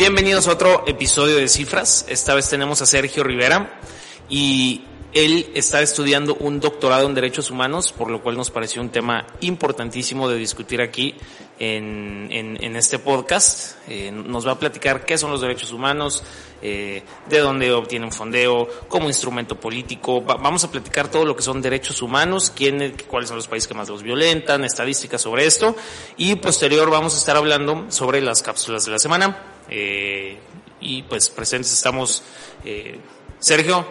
Bienvenidos a otro episodio de Cifras. Esta vez tenemos a Sergio Rivera y él está estudiando un doctorado en Derechos Humanos, por lo cual nos pareció un tema importantísimo de discutir aquí en, en, este podcast. Eh, nos va a platicar qué son los derechos humanos, eh, de dónde obtienen fondeo, como instrumento político. vamos a platicar todo lo que son derechos humanos, quién, cuáles son los países que más los violentan, estadísticas sobre esto. Y posterior vamos a estar hablando sobre las cápsulas de la semana. Eh, y pues presentes estamos eh, Sergio,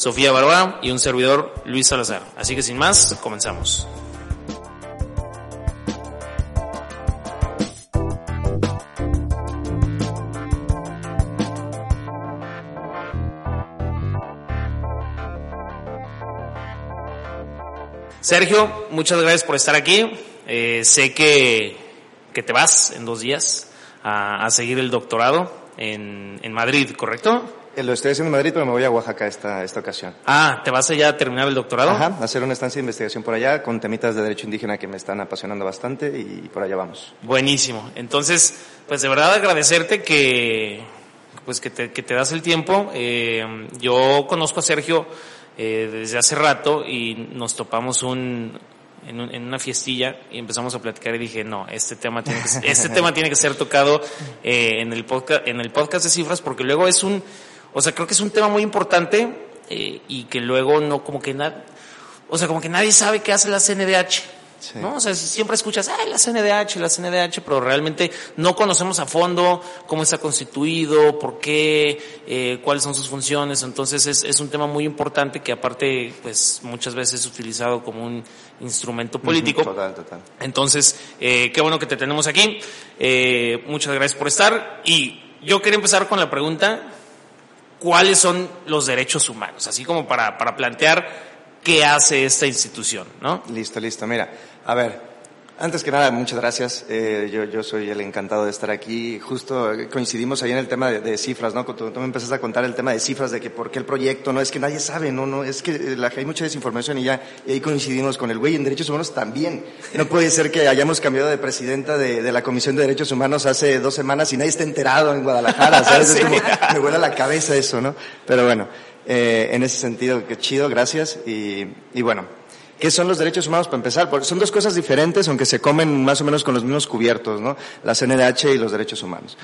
Sofía Barba y un servidor Luis Salazar. Así que sin más, comenzamos. Sergio, muchas gracias por estar aquí. Eh, sé que, que te vas en dos días a, seguir el doctorado en, en Madrid, ¿correcto? Eh, lo estoy haciendo en Madrid, pero me voy a Oaxaca esta, esta ocasión. Ah, ¿te vas allá a terminar el doctorado? Ajá, a hacer una estancia de investigación por allá con temitas de derecho indígena que me están apasionando bastante y por allá vamos. Buenísimo. Entonces, pues de verdad agradecerte que, pues que te, que te das el tiempo. Eh, yo conozco a Sergio eh, desde hace rato y nos topamos un, en, una fiestilla y empezamos a platicar y dije, no, este tema tiene que, este tema tiene que ser tocado eh, en, el podcast, en el podcast de cifras porque luego es un, o sea, creo que es un tema muy importante eh, y que luego no, como que nada, o sea, como que nadie sabe qué hace la CNDH. ¿no? O sea, siempre escuchas, ay, la CNDH, la CNDH, pero realmente no conocemos a fondo cómo está constituido, por qué, eh, cuáles son sus funciones. Entonces es, es un tema muy importante que aparte, pues muchas veces es utilizado como un instrumento político. Total, total. Entonces, eh, qué bueno que te tenemos aquí. Eh, muchas gracias por estar. Y yo quería empezar con la pregunta, ¿cuáles son los derechos humanos? Así como para, para plantear qué hace esta institución, ¿no? Listo, listo. Mira, a ver, antes que nada, muchas gracias. Eh, yo, yo soy el encantado de estar aquí. Justo coincidimos ahí en el tema de, cifras, ¿no? Tú, tú, me empezaste a contar el tema de cifras, de que por qué el proyecto, no es que nadie sabe, no, no, es que la, hay mucha desinformación y ya y ahí coincidimos con el güey. En derechos humanos también. No puede ser que hayamos cambiado de presidenta de, de la Comisión de Derechos Humanos hace dos semanas y nadie está enterado en Guadalajara, ¿sabes? Es como, me vuela la cabeza eso, ¿no? Pero bueno, eh, en ese sentido, qué chido, gracias. Y, y bueno, ¿Qué son los derechos humanos para empezar? Porque son dos cosas diferentes, aunque se comen más o menos con los mismos cubiertos, ¿no? La CNDH y los derechos humanos.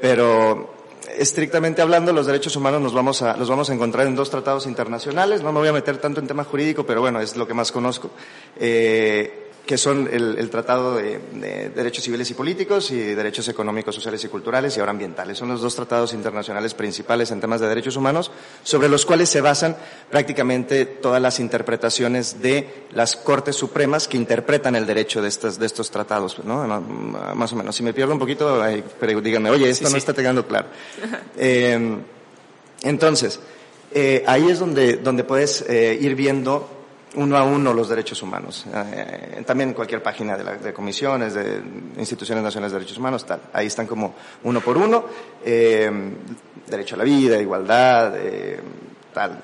Pero estrictamente hablando, los derechos humanos nos vamos a, los vamos a encontrar en dos tratados internacionales. No me voy a meter tanto en tema jurídico, pero bueno, es lo que más conozco. Eh, que son el, Tratado de, Derechos Civiles y Políticos y Derechos Económicos, Sociales y Culturales y ahora ambientales. Son los dos tratados internacionales principales en temas de derechos humanos, sobre los cuales se basan prácticamente todas las interpretaciones de las Cortes Supremas que interpretan el derecho de estos, de estos tratados, ¿no? Más o menos. Si me pierdo un poquito, pero díganme, oye, esto no está quedando claro. Eh, entonces, eh, ahí es donde, donde puedes eh, ir viendo uno a uno los derechos humanos. Eh, también en cualquier página de, la, de, comisiones, de instituciones nacionales de derechos humanos, tal. Ahí están como uno por uno. Eh, derecho a la vida, igualdad, eh, tal.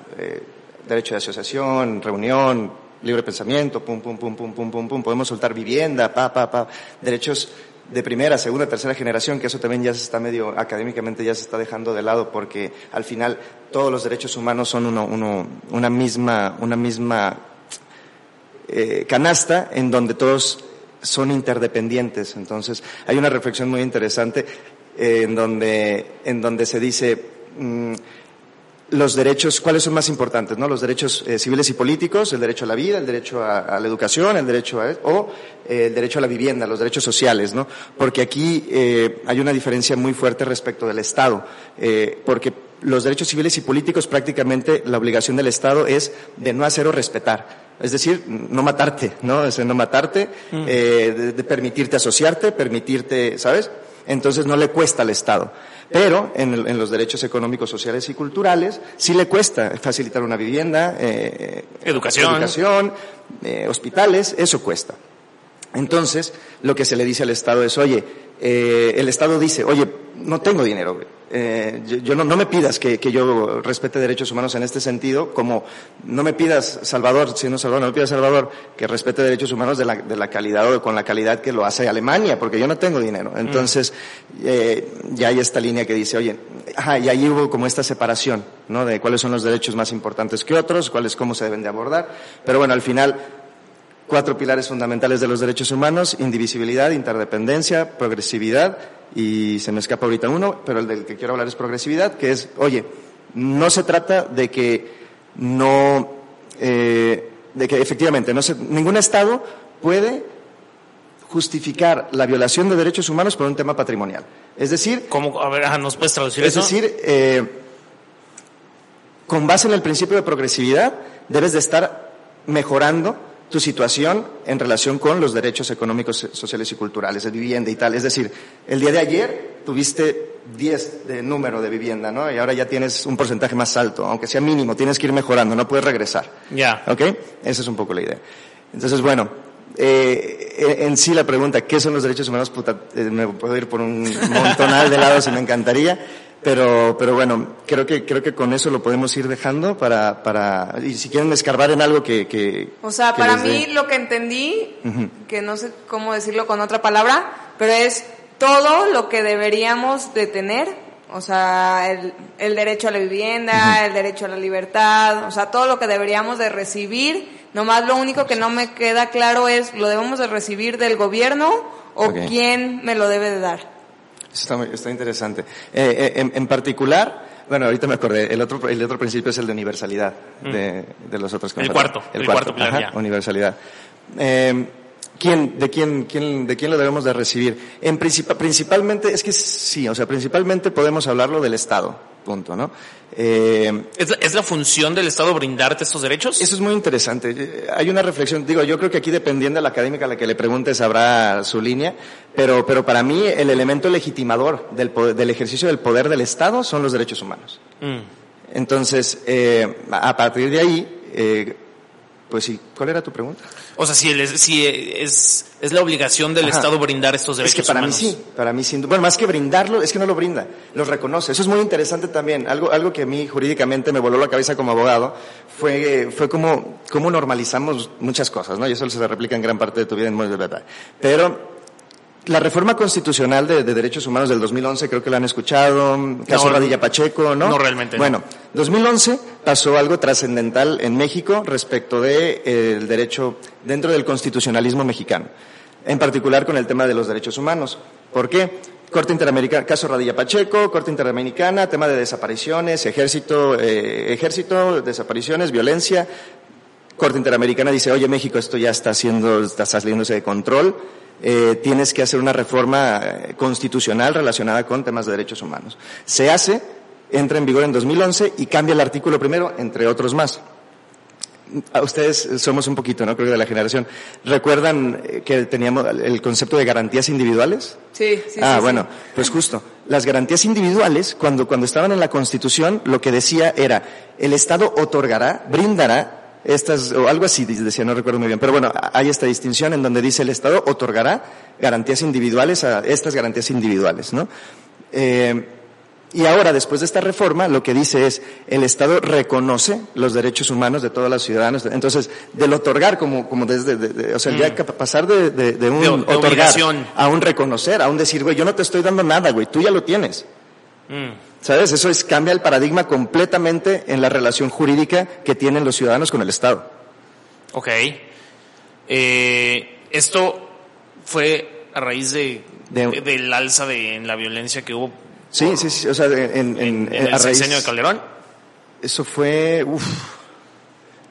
derecho de asociación, reunión, libre pensamiento, pum, pum, pum, pum, pum, pum, pum. Podemos soltar vivienda, pa, pa, pa. Derechos de primera, segunda, tercera generación, que eso también ya se está medio, académicamente ya se está dejando de lado porque al final todos los derechos humanos son uno, uno, una misma, una misma eh, canasta en donde todos son interdependientes. Entonces, hay una reflexión muy interesante eh, en, donde, en donde se dice mm, los derechos, ¿cuáles son más importantes? ¿no? Los derechos eh, civiles y políticos, el derecho a la vida, el derecho a, la educación, el derecho a, o el derecho a la vivienda, los derechos sociales, ¿no? Porque aquí hay una diferencia muy fuerte respecto del Estado, porque los derechos civiles y políticos prácticamente la obligación del Estado es de no hacer o respetar. Es decir, no matarte, ¿no? Es no matarte, mm. eh, de, permitirte asociarte, permitirte, ¿sabes? Entonces no le cuesta al Estado. Pero en, los derechos económicos, sociales y culturales sí le cuesta facilitar una vivienda, eh, educación, educación eh, hospitales, eso cuesta. Entonces, lo que se le dice al Estado es, oye, eh, el Estado dice, oye, no tengo dinero, eh, yo, no, no, me pidas que, que, yo respete derechos humanos en este sentido, como no me pidas, Salvador, siendo Salvador, no me pidas, Salvador, que respete derechos humanos de la, de la calidad o con la calidad que lo hace Alemania, porque yo no tengo dinero. Mm. Entonces, eh, ya hay esta línea que dice, oye, ajá, y ahí hubo como esta separación, ¿no? De cuáles son los derechos más importantes que otros, cuáles, cómo se deben de abordar. Pero bueno, al final, cuatro pilares fundamentales de los derechos humanos, indivisibilidad, interdependencia, progresividad, y se me escapa ahorita uno, pero el del que quiero hablar es progresividad, que es, oye, no se trata de que no, eh, de que efectivamente no se, ningún Estado puede justificar la violación de derechos humanos por un tema patrimonial. Es decir, ¿cómo? A ver, ¿nos puedes traducir eso? Es decir, eh, con base en el principio de progresividad, debes de estar mejorando tu situación en relación con los derechos económicos, sociales y culturales, de vivienda y tal. Es decir, el día de ayer tuviste 10 de número de vivienda, ¿no? Y ahora ya tienes un porcentaje más alto, aunque sea mínimo, tienes que ir mejorando, no puedes regresar. Ya. ¿Ok? Esa es un poco la idea. Entonces, bueno, eh, en sí la pregunta, ¿qué son los derechos humanos? Puta, eh, me puedo ir por un montonal de lados y me encantaría. Pero, pero bueno, creo que, creo que con eso lo podemos ir dejando para, para, y si quieren escarbar en algo que, que O sea, para mí lo que entendí, que no sé cómo decirlo con otra palabra, pero es todo lo que deberíamos de tener, o sea, el, el derecho a la vivienda, el derecho a la libertad, o sea, todo lo que deberíamos de recibir, nomás lo único que no me queda claro es, ¿lo debemos de recibir del gobierno o quién me lo debe de dar? Está, está interesante. Eh, eh, en, particular, bueno, ahorita me acordé, el otro, el otro principio es el de universalidad mm. de, de, los otros El cuarto, el, cuarto, universalidad. Eh, ¿Quién, de quién, quién, de quién lo debemos de recibir? En principalmente, es que sí, o sea, principalmente podemos hablarlo del Estado punto, ¿no? Eh, ¿Es, la función del Estado brindarte estos derechos? Eso es muy interesante. Hay una reflexión, digo, yo creo que aquí dependiendo de la académica a la que le preguntes habrá su línea, pero, pero para mí el elemento legitimador del, del ejercicio del poder del Estado son los derechos humanos. Mm. Entonces, eh, a partir de ahí, eh, pues sí, ¿cuál era tu pregunta? O sea, si, si es, es la obligación del Estado brindar estos derechos Es que para mí sí, para mí sí. Bueno, más que brindarlo, es que no lo brinda, los reconoce. Eso es muy interesante también. Algo, algo que a mí jurídicamente me voló la cabeza como abogado fue, fue como, cómo normalizamos muchas cosas, ¿no? Y eso se replica en gran parte de tu vida en de verdad. Pero la reforma constitucional de, derechos humanos del 2011, creo que la han escuchado, caso Radilla Pacheco, ¿no? No realmente. Bueno, 2011 pasó algo trascendental en México respecto de eh, derecho dentro del constitucionalismo mexicano, en particular con el tema de los derechos humanos. ¿Por qué? Corte Interamericana, caso Radilla Pacheco, Corte Interamericana, tema de desapariciones, ejército, eh, ejército, desapariciones, violencia. Corte Interamericana dice, oye México, esto ya está haciendo, está saliéndose de control eh, tienes que hacer una reforma eh, constitucional relacionada con temas de derechos humanos. Se hace, entra en vigor en 2011 y cambia el artículo primero, entre otros más. A ustedes somos un poquito, ¿no? Creo que de la generación. ¿Recuerdan eh, que teníamos el concepto de garantías individuales? Sí, sí. Ah, bueno, pues justo. Las garantías individuales, cuando, cuando estaban en la Constitución, lo que decía era, el Estado otorgará, brindará estas, o algo así decía, no recuerdo muy bien, pero bueno, hay esta distinción en donde dice el Estado otorgará garantías individuales a estas garantías individuales, ¿no? Eh, y ahora, después de esta reforma, lo que dice es, el Estado reconoce los derechos humanos de todos los ciudadanos. Entonces, del otorgar, como, como desde, o sea, ya mm. pasar de, de, un otorgar a un reconocer, a un decir, güey, yo no te estoy dando nada, güey, tú ya lo tienes. Mm. ¿Sabes? Eso es, cambia el paradigma completamente en la relación jurídica que tienen los ciudadanos con el Estado. Ok. Eh, esto fue a raíz de, del alza de, en la violencia que hubo. Sí, sí, sí. O sea, en, en, el a de Calderón. Eso fue, uff,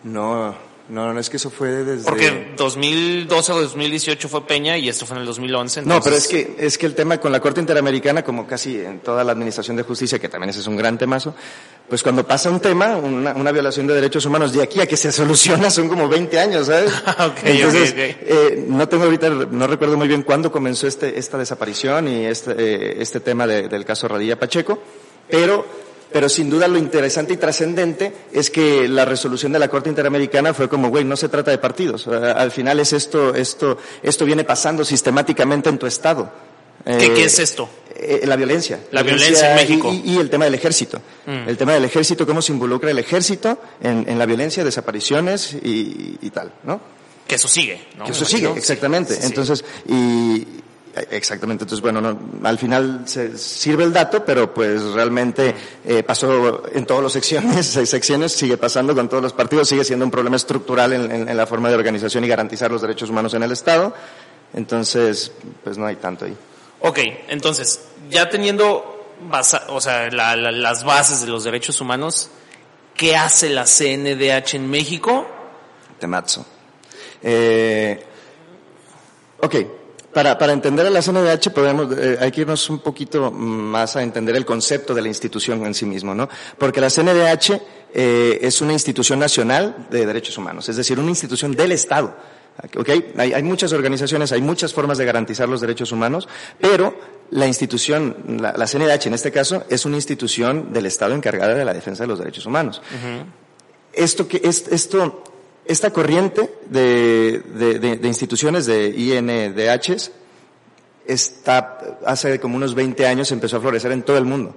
no, No, no, es que eso fue desde... Porque 2012 o 2018 fue Peña y esto fue en el 2011. No, pero es que, es que el tema con la Corte Interamericana, como casi en toda la Administración de Justicia, que también ese es un gran temazo, pues cuando pasa un tema, una, una violación de derechos humanos, de aquí a que se soluciona son como 20 años, ¿sabes? Okay, Entonces, okay, okay. Eh, no tengo ahorita, no recuerdo muy bien cuándo comenzó este, esta desaparición y este, eh, este tema de, del caso Radilla Pacheco, pero pero sin duda lo interesante y trascendente es que la resolución de la Corte Interamericana fue como, güey, no se trata de partidos. Al final es esto, esto, esto viene pasando sistemáticamente en tu estado. ¿Qué, ¿Qué, es esto? Eh, la violencia. La violencia, en México. Y, y, el tema del ejército. Mm. El tema del ejército, cómo se involucra el ejército en, en la violencia, desapariciones y, y, tal, ¿no? Que eso sigue, ¿no? Que eso sigue, exactamente. Sí, sí, Entonces, y, Exactamente, entonces bueno, no, al final se sirve el dato, pero pues realmente eh, pasó en todas las secciones, secciones, sigue pasando con todos los partidos, sigue siendo un problema estructural en, en, en, la forma de organización y garantizar los derechos humanos en el Estado, entonces pues no hay tanto ahí. Ok, entonces, ya teniendo basa, o sea, la, la, las bases de los derechos humanos, ¿qué hace la CNDH en México? Temazo. Eh, ok, para, para entender a la CNDH podemos, eh, hay que irnos un poquito más a entender el concepto de la institución en sí mismo, ¿no? Porque la CNDH eh, es una institución nacional de derechos humanos, es decir, una institución del Estado. ¿Okay? Hay, hay, muchas organizaciones, hay muchas formas de garantizar los derechos humanos, pero la institución, la, la, CNDH en este caso, es una institución del Estado encargada de la defensa de los derechos humanos. Uh -huh. Esto que es, esto esta corriente de, de, de, de, instituciones de INDHs está, hace como unos 20 años empezó a florecer en todo el mundo.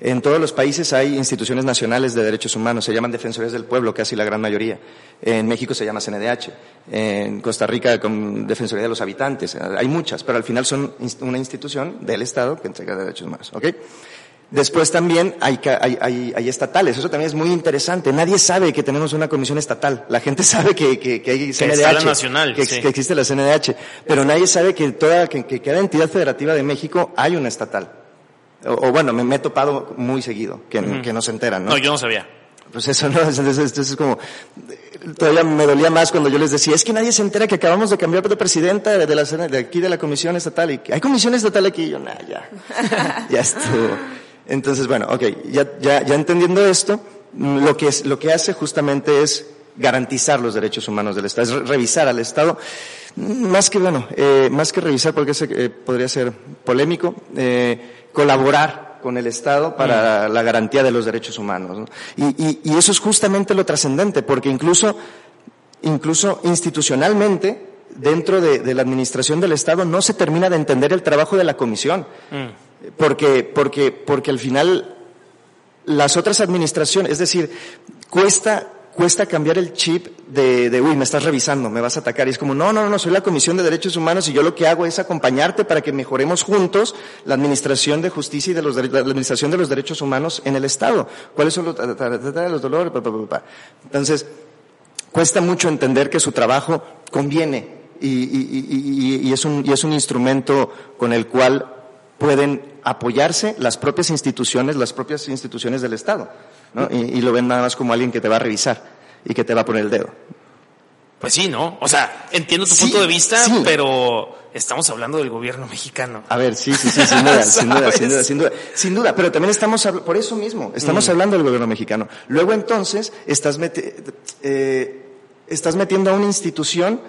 En todos los países hay instituciones nacionales de derechos humanos, se llaman defensores del pueblo, casi la gran mayoría. En México se llama CNDH, en Costa Rica con Defensoría de los Habitantes. Hay muchas, pero al final son una institución del Estado que entrega derechos humanos. ¿ok? Después también hay, hay, hay, hay, estatales, eso también es muy interesante. Nadie sabe que tenemos una comisión estatal. La gente sabe que, que, que hay CNDH, que, nacional, que, sí. que, existe la CNDH, pero nadie sabe que toda, que, que cada entidad federativa de México hay una estatal. O, o bueno, me, me, he topado muy seguido, que, que no se enteran, ¿no? No, yo no sabía. Pues eso no, entonces, entonces es como, todavía me dolía más cuando yo les decía, es que nadie se entera que acabamos de cambiar de presidenta de, la, de aquí de la comisión estatal y hay comisión estatal aquí y yo, nah, ya, ya estuvo. Entonces, bueno, ok, ya, ya, ya entendiendo esto, lo que, es, lo que hace justamente es garantizar los derechos humanos del Estado, es revisar al Estado, más que, bueno, eh, más que revisar, porque ese, eh, podría ser polémico, eh, colaborar con el Estado para mm. la garantía de los derechos humanos. ¿no? Y, y, y, eso es justamente lo trascendente, porque incluso, incluso institucionalmente, dentro de, de, la administración del Estado, no se termina de entender el trabajo de la Comisión. Mm porque, porque, porque al final las otras administraciones, es decir, cuesta, cuesta cambiar el chip de, de, uy, me estás revisando, me vas a atacar. Y es como, no, no, no, soy la Comisión de Derechos Humanos y yo lo que hago es acompañarte para que mejoremos juntos la administración de justicia y de los, la administración de los derechos humanos en el Estado. ¿Cuáles son los, dolores? Entonces, cuesta mucho entender que su trabajo conviene y, y, y, y, es un, y es un instrumento con el cual pueden apoyarse las propias instituciones, las propias instituciones del Estado, ¿no? y, y, lo ven nada más como alguien que te va a revisar y que te va a poner el dedo. Pues sí, ¿no? O sea, entiendo tu sí, punto de vista, sí. pero estamos hablando del gobierno mexicano. A ver, sí, sí, sí, sin duda, sin duda, sin duda, sin duda, sin duda, pero también estamos, por eso mismo, estamos mm. hablando del gobierno mexicano. Luego entonces, estás, meti eh, estás metiendo a una institución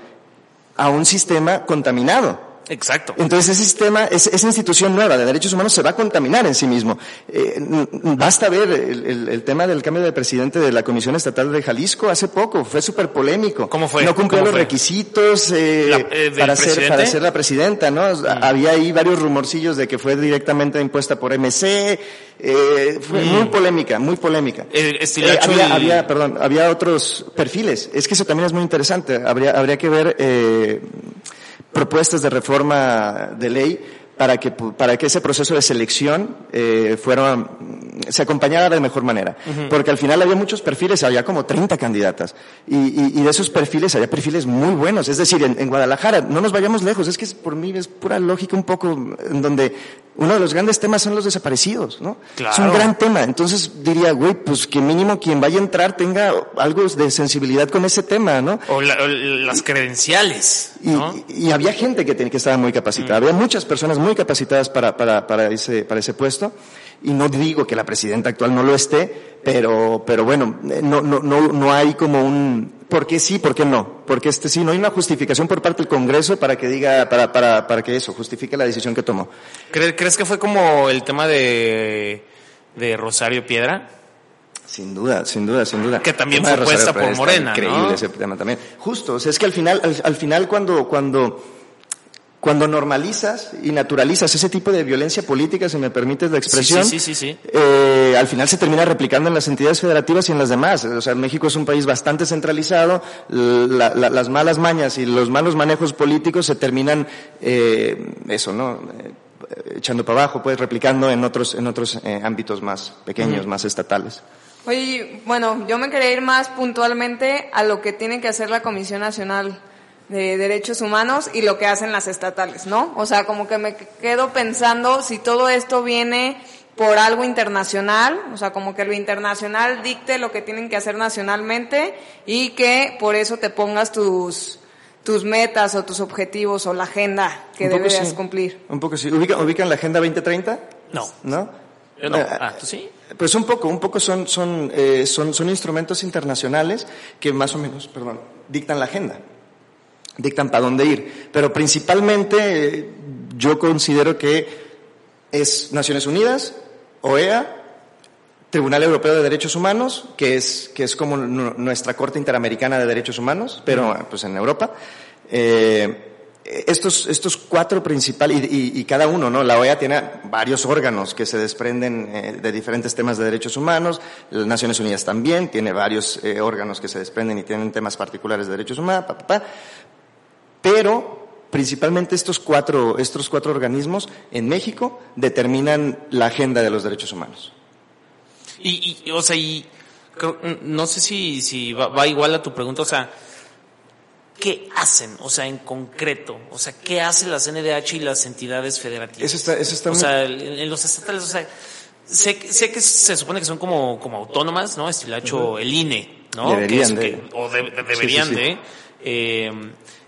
a un sistema contaminado. Exacto. Entonces ese sistema, esa institución nueva de derechos humanos se va a contaminar en sí mismo. Eh, basta ver el, el, el, tema del cambio de presidente de la Comisión Estatal de Jalisco hace poco, fue súper polémico. ¿Cómo fue? No cumplió los fue? requisitos eh, la, eh, para, ser, para ser la presidenta, ¿no? Mm. Había ahí varios rumorcillos de que fue directamente impuesta por MC, fue mm. muy polémica, muy polémica. Había, y... había, perdón, había otros perfiles. Es que eso también es muy interesante. Habría, habría que ver propuestas de reforma de ley para que, para que ese proceso de selección eh, fuera se acompañara de mejor manera. Porque al final había muchos perfiles, había como 30 candidatas. Y, y, y de esos perfiles había perfiles muy buenos. Es decir, en, en, Guadalajara, no nos vayamos lejos, es que es, por mí es pura lógica un poco en donde uno de los grandes temas son los desaparecidos, ¿no? Claro. Es un gran tema. Entonces diría, güey, pues que mínimo quien vaya a entrar tenga algo de sensibilidad con ese tema, ¿no? O, la, o las credenciales, ¿no? Y, y, había gente que, que estaba muy capacitada, mm. había muchas personas muy capacitadas para, para, para, ese, para ese puesto. Y no digo que la presidenta actual no lo esté, pero, pero bueno, no, no, no, no hay como un, ¿por qué sí, por qué no? Porque este sí, no hay una justificación por parte del Congreso para que diga, para, para, para que eso, justifique la decisión que tomó. ¿Crees, ¿crees que fue como el tema de, de Rosario Piedra? Sin duda, sin duda, sin duda. Que también fue puesta por Morena, increíble ¿no? ese tema también. Justo, o sea, es que al final, al, al final cuando, cuando, cuando normalizas y naturalizas ese tipo de violencia política, si me permites la expresión, sí, sí, sí, eh, al final se termina replicando en las entidades federativas y en las demás. O sea, México es un país bastante centralizado, la, la, las malas mañas y los malos manejos políticos se terminan, eh, eso, ¿no? Eh, echando para abajo, pues replicando en otros, en otros eh, ámbitos más pequeños, más estatales. Oye, bueno, yo me quería ir más puntualmente a lo que tiene que hacer la Comisión Nacional de Derechos Humanos y lo que hacen las estatales, ¿no? O sea, como que me quedo pensando si todo esto viene por algo internacional, o sea, como que lo internacional dicte lo que tienen que hacer nacionalmente y que por eso te pongas tus tus metas o tus objetivos o la agenda que deberías sí. cumplir. Un poco sí. ¿Ubican, ¿Ubican la Agenda 2030? No. ¿No? Yo no. Ah, ¿tú sí? Pues un poco, un poco son, son, eh, son, son instrumentos internacionales que más o menos, perdón, dictan la agenda dictan para dónde ir. Pero principalmente yo considero que es Naciones Unidas, OEA, Tribunal Europeo de Derechos Humanos, que es, que es como nuestra Corte Interamericana de Derechos Humanos, pero pues en Europa. Eh, estos, estos cuatro principales, y, y, y, cada uno, ¿no? La OEA tiene varios órganos que se desprenden eh, de diferentes temas de derechos humanos, las Naciones Unidas también tiene varios eh, órganos que se desprenden y tienen temas particulares de derechos humanos, pa, pa, pa. Pero principalmente estos cuatro, estos cuatro organismos en México determinan la agenda de los derechos humanos. Y, y o sea, y no sé si, si va, va igual a tu pregunta, o sea, ¿qué hacen? O sea, en concreto, o sea, ¿qué hace la CNDH y las entidades federativas? Eso está, eso está o sea, en, en, los estatales, o sea, sé, sé que se supone que son como, como autónomas, ¿no? Estilacho uh -huh. el INE, ¿no? Deberían que es, de. Que, o de, de, deberían sí, sí, sí. de. Eh,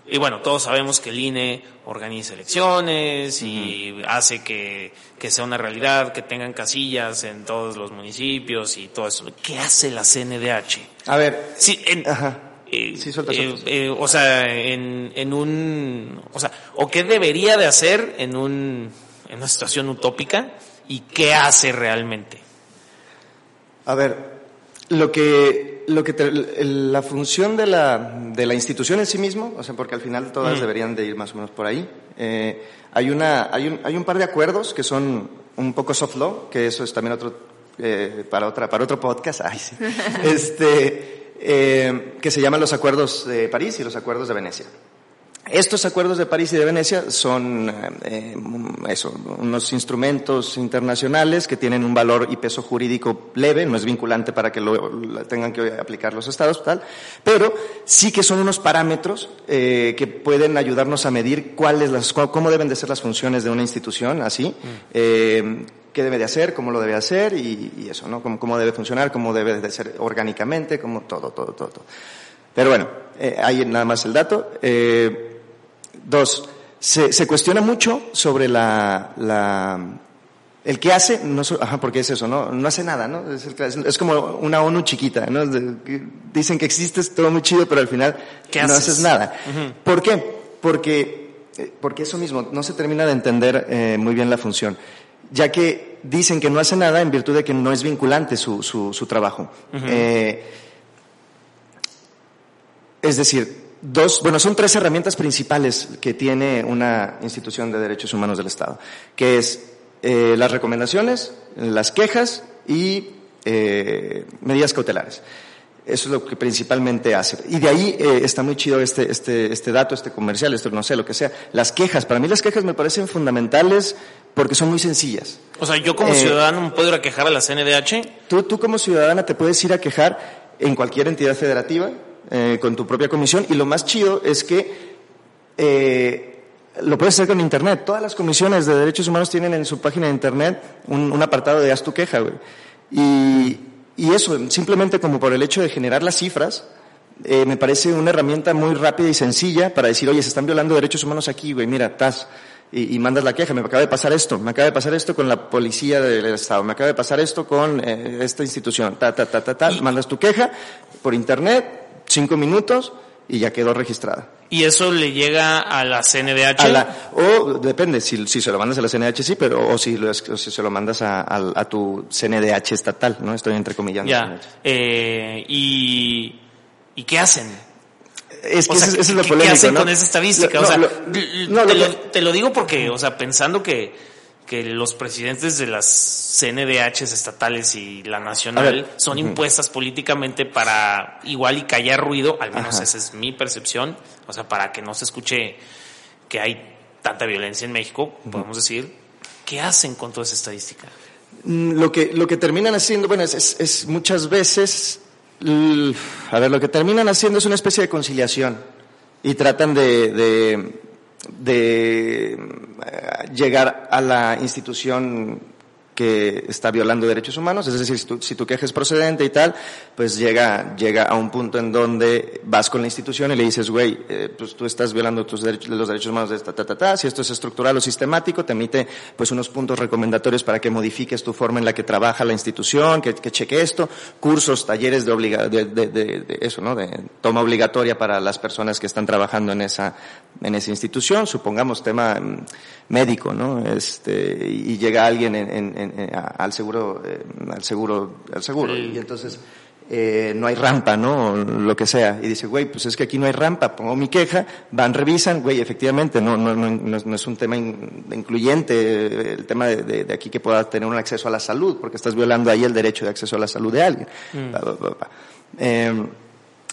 y bueno, todos sabemos que el INE organiza elecciones y uh -huh. hace que, que, sea una realidad, que tengan casillas en todos los municipios y todo eso. ¿Qué hace la CNDH? A ver. Sí, en, Ajá. Eh, sí, suelta, suelta. Eh, eh, o sea, en, en un, o sea, o qué debería de hacer en un, en una situación utópica y qué hace realmente. A ver, lo que, lo que te, la función de la, de la institución en sí mismo, o sea, porque al final todas mm. deberían de ir más o menos por ahí. Eh, hay una, hay un, hay un par de acuerdos que son un poco soft law, que eso es también otro, eh, para otra, para otro podcast. Ay, sí. este, eh, que se llaman los acuerdos de París y los acuerdos de Venecia. Estos acuerdos de París y de Venecia son eh, eso, unos instrumentos internacionales que tienen un valor y peso jurídico leve, no es vinculante para que lo, lo tengan que aplicar los estados, tal, pero sí que son unos parámetros eh, que pueden ayudarnos a medir cuáles las, cómo deben de ser las funciones de una institución, así, mm. eh, qué debe de hacer, cómo lo debe hacer y, y eso, ¿no? Cómo, cómo, debe funcionar, cómo debe de ser orgánicamente, como todo, todo, todo, todo. Pero bueno, eh, ahí nada más el dato. Eh, dos, se, se, cuestiona mucho sobre la, la el que hace, no, ajá, porque es eso, ¿no? No hace nada, ¿no? Es, es como una ONU chiquita, ¿no? Dicen que existes, todo muy chido, pero al final no haces, haces nada. Uh -huh. ¿Por qué? Porque, eh, porque eso mismo, no se termina de entender eh, muy bien la función ya que dicen que no hace nada en virtud de que no es vinculante su, su, su trabajo. Uh -huh. eh, es decir, dos, bueno, son tres herramientas principales que tiene una institución de derechos humanos del Estado, que es eh, las recomendaciones, las quejas y eh, medidas cautelares. Eso es lo que principalmente hace. Y de ahí eh, está muy chido este, este, este dato, este comercial, esto no sé, lo que sea. Las quejas, para mí las quejas me parecen fundamentales porque son muy sencillas. O sea, yo como Eh, ciudadano me puedo ir a quejar a la CNDH. Tú, tú como ciudadana te puedes ir a quejar en cualquier entidad federativa, eh, con tu propia comisión, y lo más chido es que eh, lo puedes hacer con Internet. Todas las comisiones de derechos humanos tienen en su página de Internet un, un apartado de haz tu queja, güey. Y, y eso, simplemente como por el hecho de generar las cifras, eh, me parece una herramienta muy rápida y sencilla para decir, oye, se están violando derechos humanos aquí, güey, mira, estás y, y mandas la queja, me acaba de pasar esto, me acaba de pasar esto con la policía del Estado, me acaba de pasar esto con eh, esta institución, ta, ta, ta, ta, ta, mandas tu queja por internet, cinco minutos y ya quedó registrada. Y eso le llega a la CNDH. A la- o depende, si, si se lo mandas a la CNDH sí, pero o si, o si se lo mandas a, a- a tu CNDH estatal, ¿no? Estoy entrecomillando. Ya. Eh, y, ¿Y qué hacen? Es que o sea, eso es ¿qué- lo ¿qué polémico, hacen ¿no? con esa estadística? Lo- o sea, no, l- l- lo- no, te, lo lo, que- te lo digo porque, o sea, pensando que, que los presidentes de las CNDHs estatales y la nacional ver, son impuestas políticamente para igual y callar ruido, al menos Ajá. esa es mi percepción, o sea, para que no se escuche que hay tanta violencia en México, podemos decir, ¿qué hacen con toda esa estadística? Mm, Lo que, lo que terminan haciendo, bueno, es, es- es muchas veces, a ver, lo que terminan haciendo es una especie de conciliación y tratan de, de, de, eh, llegar a la institución que está violando derechos humanos, es decir, si tu, si tu queja es procedente y tal, pues llega, llega a un punto en donde vas con la institución y le dices, güey, eh, pues tú estás violando tus derechos, los derechos humanos de esta, ta, ta, ta, si esto es estructural o sistemático, te emite pues unos puntos recomendatorios para que modifiques tu forma en la que trabaja la institución, que, que cheque esto, cursos, talleres de, obliga, de, de- de- de eso, ¿no? De toma obligatoria para las personas que están trabajando en esa, en esa institución, supongamos tema mm, médico, ¿no? Este, y llega alguien en- en- en- en- a- al seguro, eh, al seguro, al seguro, y entonces eh, no hay rampa, ¿no? O Lo que sea. Y dice, güey, pues es que aquí no hay rampa, pongo mi queja, van, revisan, güey, efectivamente, no, no, no, no es, no es un tema in- incluyente, eh, el tema de, de- de aquí que pueda tener un acceso a la salud, porque estás violando ahí el derecho de acceso a la salud de alguien. Pa, pa, pa, pa. Eh,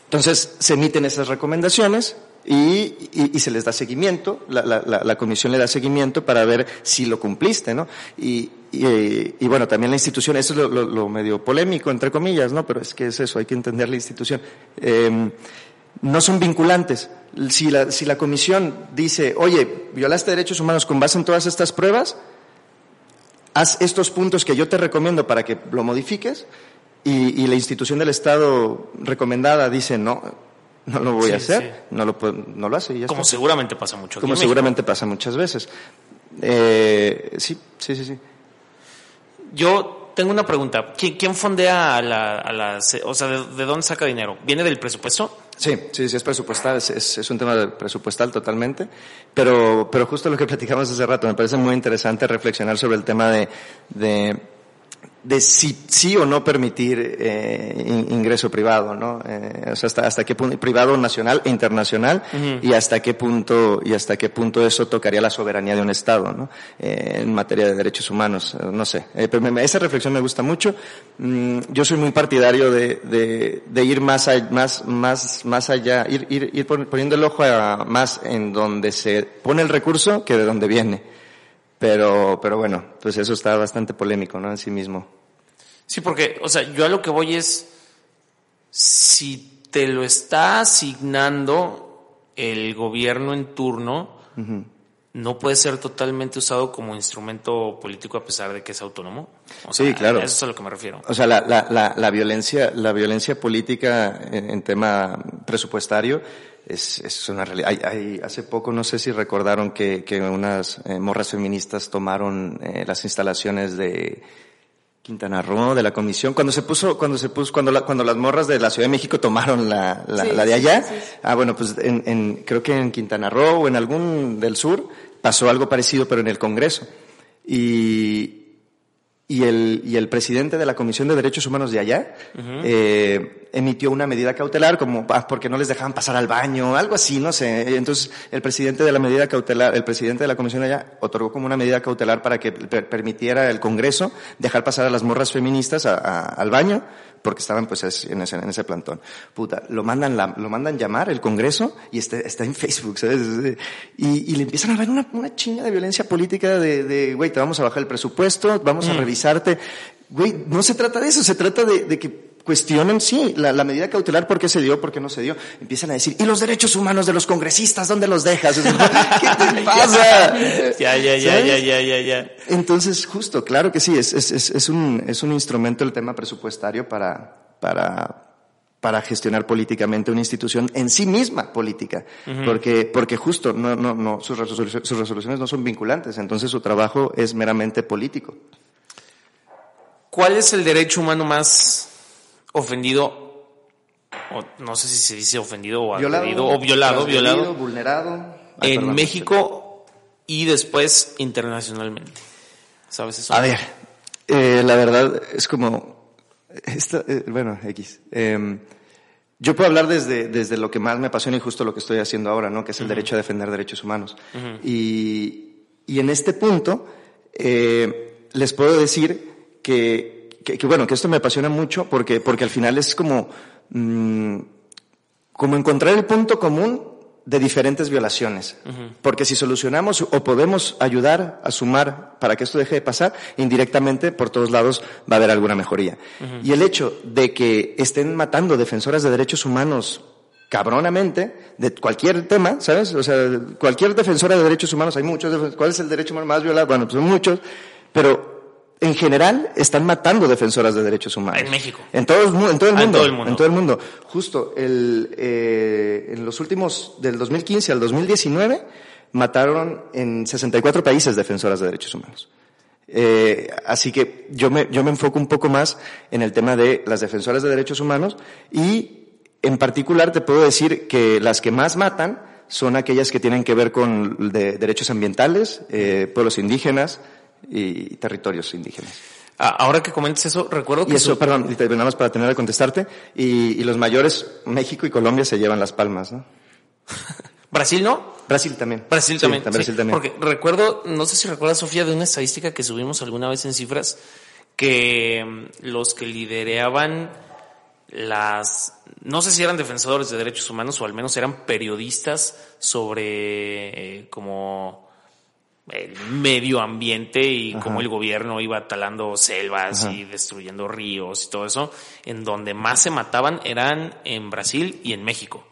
entonces se emiten esas recomendaciones y, y- se les da seguimiento, la, la- la- comisión le da seguimiento para ver si lo cumpliste, ¿no? Y, y, bueno, también la institución, eso es lo, medio polémico, entre comillas, ¿no? Pero es que es eso, hay que entender la institución. Eh, no son vinculantes. Si la, si la comisión dice, oye, violaste derechos humanos con base en todas estas pruebas, haz estos puntos que yo te recomiendo para que lo modifiques y, y la institución del Estado recomendada dice no, no lo voy a hacer, sí. no lo puedo- no lo hace y ya Como está. seguramente pasa mucho. aquí Como en seguramente pasa muchas veces. Eh, sí, sí, sí, sí. Yo tengo una pregunta. ¿Quién, quién fondea a la, a la- o sea, ¿de, de dónde saca dinero? ¿Viene del presupuesto? Sí, sí, sí, es presupuestal, es, es, es un tema de presupuestal totalmente, pero, pero justo lo que platicamos hace rato, me parece muy interesante reflexionar sobre el tema de, de, de si sí o no permitir eh, in- ingreso privado, ¿no? Eh, o sea, hasta, hasta qué punto, privado nacional e internacional, y hasta qué punto, y hasta qué punto eso tocaría la soberanía de un Estado, ¿no? Eh, en materia de derechos humanos, eh, no sé. Eh, pero me- esa reflexión me gusta mucho. Mm, yo soy muy partidario de, de, de ir más, a- más, más, más allá, ir, ir, ir pon- poniendo el ojo a- más en donde se pone el recurso que de donde viene. Pero, pero bueno, pues eso está bastante polémico, ¿no? En sí mismo. Sí, porque, o sea, yo a lo que voy es, si te lo está asignando el gobierno en turno, no puede ser totalmente usado como instrumento político a pesar de que es autónomo. O Sí, sea, claro. Eso es a lo que me refiero. O sea, la, la, la, la violencia, la violencia política en, en tema presupuestario es, es una realidad. Hay, hay- hace poco, no sé si recordaron que, que unas eh, morras feministas tomaron eh, las instalaciones de Quintana Roo, de la comisión, cuando se puso, cuando se puso, cuando, la- cuando las morras de la Ciudad de México tomaron la, la, Sí, la de allá, sí, sí. ah, bueno, pues en, en, creo que en Quintana Roo o en algún del sur pasó algo parecido, pero en el Congreso. Y, y el, y el presidente de la Comisión de Derechos Humanos de allá eh, emitió una medida cautelar como ah, porque no les dejaban pasar al baño, algo así, no sé. Entonces el presidente de la medida cautelar, el presidente de la Comisión de allá otorgó como una medida cautelar para que per- permitiera el Congreso dejar pasar a las morras feministas a- a- al baño porque estaban pues en ese, en ese plantón. Puta, lo mandan, la, lo mandan llamar el Congreso y está, está en Facebook, ¿sabes? Y, y le empiezan a ver una, una chinga de violencia política de, de, güey, te vamos a bajar el presupuesto, vamos a mm. revisarte. Güey, no se trata de eso, se trata de, de que cuestionan, sí, la, la, medida cautelar, ¿por qué se dio? ¿Por qué no se dio? Empiezan a decir, ¿y los derechos humanos de los congresistas? ¿Dónde los dejas? ¿Qué te pasa? ya, ya, ya, ya, ya, ya, ya. Entonces, justo, claro que sí, es, es, es, es, un, es un instrumento el tema presupuestario para, para, para gestionar políticamente una institución en sí misma política, porque, porque justo no, no, no, sus, resoluciones, sus resoluciones no son vinculantes, entonces su trabajo es meramente político. ¿Cuál es el derecho humano más ofendido, o no sé si se dice ofendido o violado, o violado, violado, vulnerado en México y después internacionalmente. ¿Sabes eso? A ver, eh, la verdad es como, eh, bueno, X. Em, yo puedo hablar desde, desde lo que más me apasiona y justo lo que estoy haciendo ahora, ¿no? Que es el derecho a defender derechos humanos. y, y en este punto, eh, les puedo decir que que, que, bueno, que esto me apasiona mucho porque, porque al final es como, mmm, como encontrar el punto común de diferentes violaciones. Porque si solucionamos o podemos ayudar a sumar para que esto deje de pasar, indirectamente por todos lados va a haber alguna mejoría. Y el hecho de que estén matando defensoras de derechos humanos cabronamente de cualquier tema, ¿sabes? O sea, cualquier defensora de derechos humanos, hay muchos, ¿cuál es el derecho humano más violado? Bueno, pues son muchos, pero en general están matando defensoras de derechos humanos. En México. En todo, en todo el mundo. en todo el mundo. En todo el mundo. Justo el, eh, en los últimos, del 2015 al 2019, mataron en 64 países defensoras de derechos humanos. Eh, así que yo me, yo me enfoco un poco más en el tema de las defensoras de derechos humanos y en particular te puedo decir que las que más matan son aquellas que tienen que ver con de, derechos ambientales, eh, pueblos indígenas, y territorios indígenas. Ah, ahora que comentes eso, recuerdo que... Y eso, perdón, nada más para tener que contestarte, y, y, los mayores, México y Colombia, se llevan las palmas, ¿no? ¿Brasil no? Brasil también. Brasil también. Sí, Brasil también. Porque recuerdo, no sé si recuerdas, Sofía, de una estadística que subimos alguna vez en cifras, que mm, los que lideraban las, no sé si eran defensores de derechos humanos o al menos eran periodistas sobre eh, como el medio ambiente y cómo el gobierno iba talando selvas y destruyendo ríos y todo eso, en donde más se mataban eran en Brasil y en México.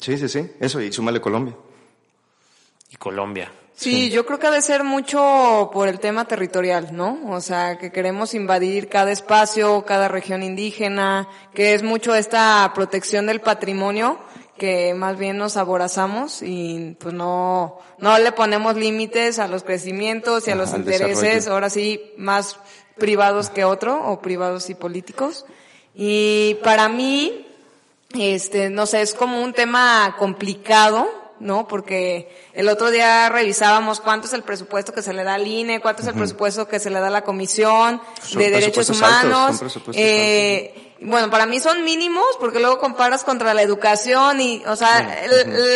Sí, sí, sí, eso, y súmale Colombia. Y Colombia. Sí, yo creo que ha de ser mucho por el tema territorial, ¿no? O sea, que queremos invadir cada espacio, cada región indígena, que es mucho esta protección del patrimonio que más bien nos aborazamos y pues no, no le ponemos límites a los crecimientos y a los intereses, ahora sí, más privados que otro, o privados y políticos. Y para mí, este, no sé, es como un tema complicado, ¿no? Porque el otro día revisábamos cuánto es el presupuesto que se le da al INE, cuánto es el presupuesto que se le da a la Comisión de Derechos Humanos. eh, bueno, para mí son mínimos porque luego comparas contra la educación y, o sea,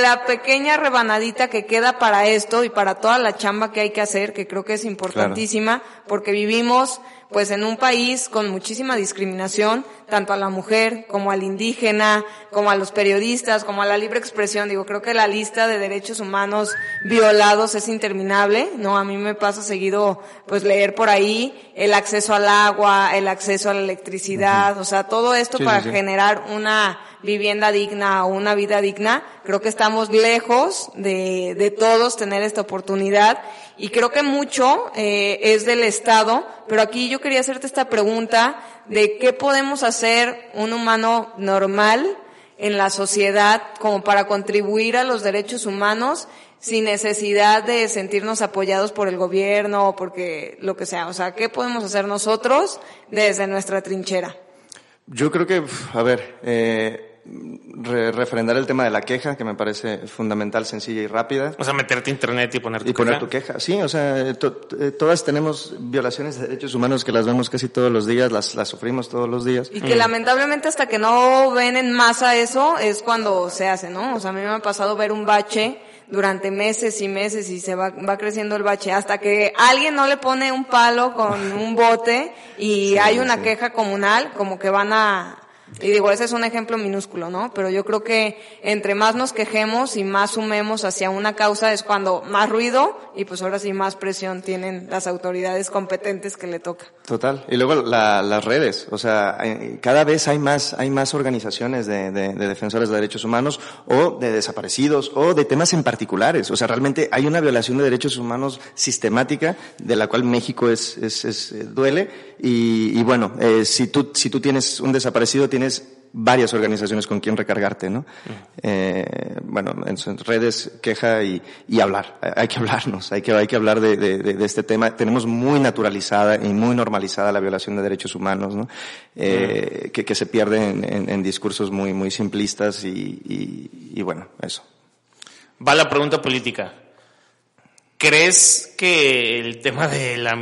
la pequeña rebanadita que queda para esto y para toda la chamba que hay que hacer, que creo que es importantísima, porque vivimos pues en un país con muchísima discriminación, tanto a la mujer como al indígena, como a los periodistas, como a la libre expresión. Digo, creo que la lista de derechos humanos violados es interminable, ¿no? A mí me pasa seguido, pues leer por ahí el acceso al agua, el acceso a la electricidad, o sea, todo esto para generar una vivienda digna o una vida digna. Creo que estamos lejos de, de todos tener esta oportunidad y creo que mucho eh, es del Estado, pero aquí yo quería hacerte esta pregunta de qué podemos hacer un humano normal en la sociedad como para contribuir a los derechos humanos sin necesidad de sentirnos apoyados por el gobierno o porque lo que sea. O sea, ¿qué podemos hacer nosotros desde nuestra trinchera? Yo creo que, a ver, eh, refrendar el tema de la queja, que me parece fundamental, sencilla y rápida. O sea, meterte a internet y poner tu y poner tu queja, sí, o sea, eh, todas tenemos violaciones de derechos humanos que las vemos casi todos los días, las, las sufrimos todos los días. Y que lamentablemente hasta que no ven en masa eso es cuando se hace, ¿no? O sea, a mí me ha pasado ver un bache durante meses y meses y se va, va creciendo el bache hasta que alguien no le pone un palo con un bote y hay una queja comunal, como que van a, y digo, ese es un ejemplo minúsculo, ¿no? Pero yo creo que entre más nos quejemos y más sumemos hacia una causa es cuando más ruido y pues ahora sí más presión tienen las autoridades competentes que le toca. Total. Y luego la, las redes, o sea, cada vez hay más, hay más organizaciones de, de, de, defensores de derechos humanos o de desaparecidos o de temas en particulares. O sea, realmente hay una violación de derechos humanos sistemática de la cual México es, es, es eh, duele y, y bueno, eh, si tú, si tú tienes un desaparecido, tienes varias organizaciones con quien recargarte, ¿no? Eh, bueno, en sus redes, queja y, y, hablar. Hay que hablarnos, hay que, hay que hablar de, de, de, este tema. Tenemos muy naturalizada y muy normalizada la violación de derechos humanos, ¿no? Eh, que, que, se pierde en, en, en, discursos muy, muy simplistas y, y, y bueno, eso. Va la pregunta política. ¿Crees que el tema de la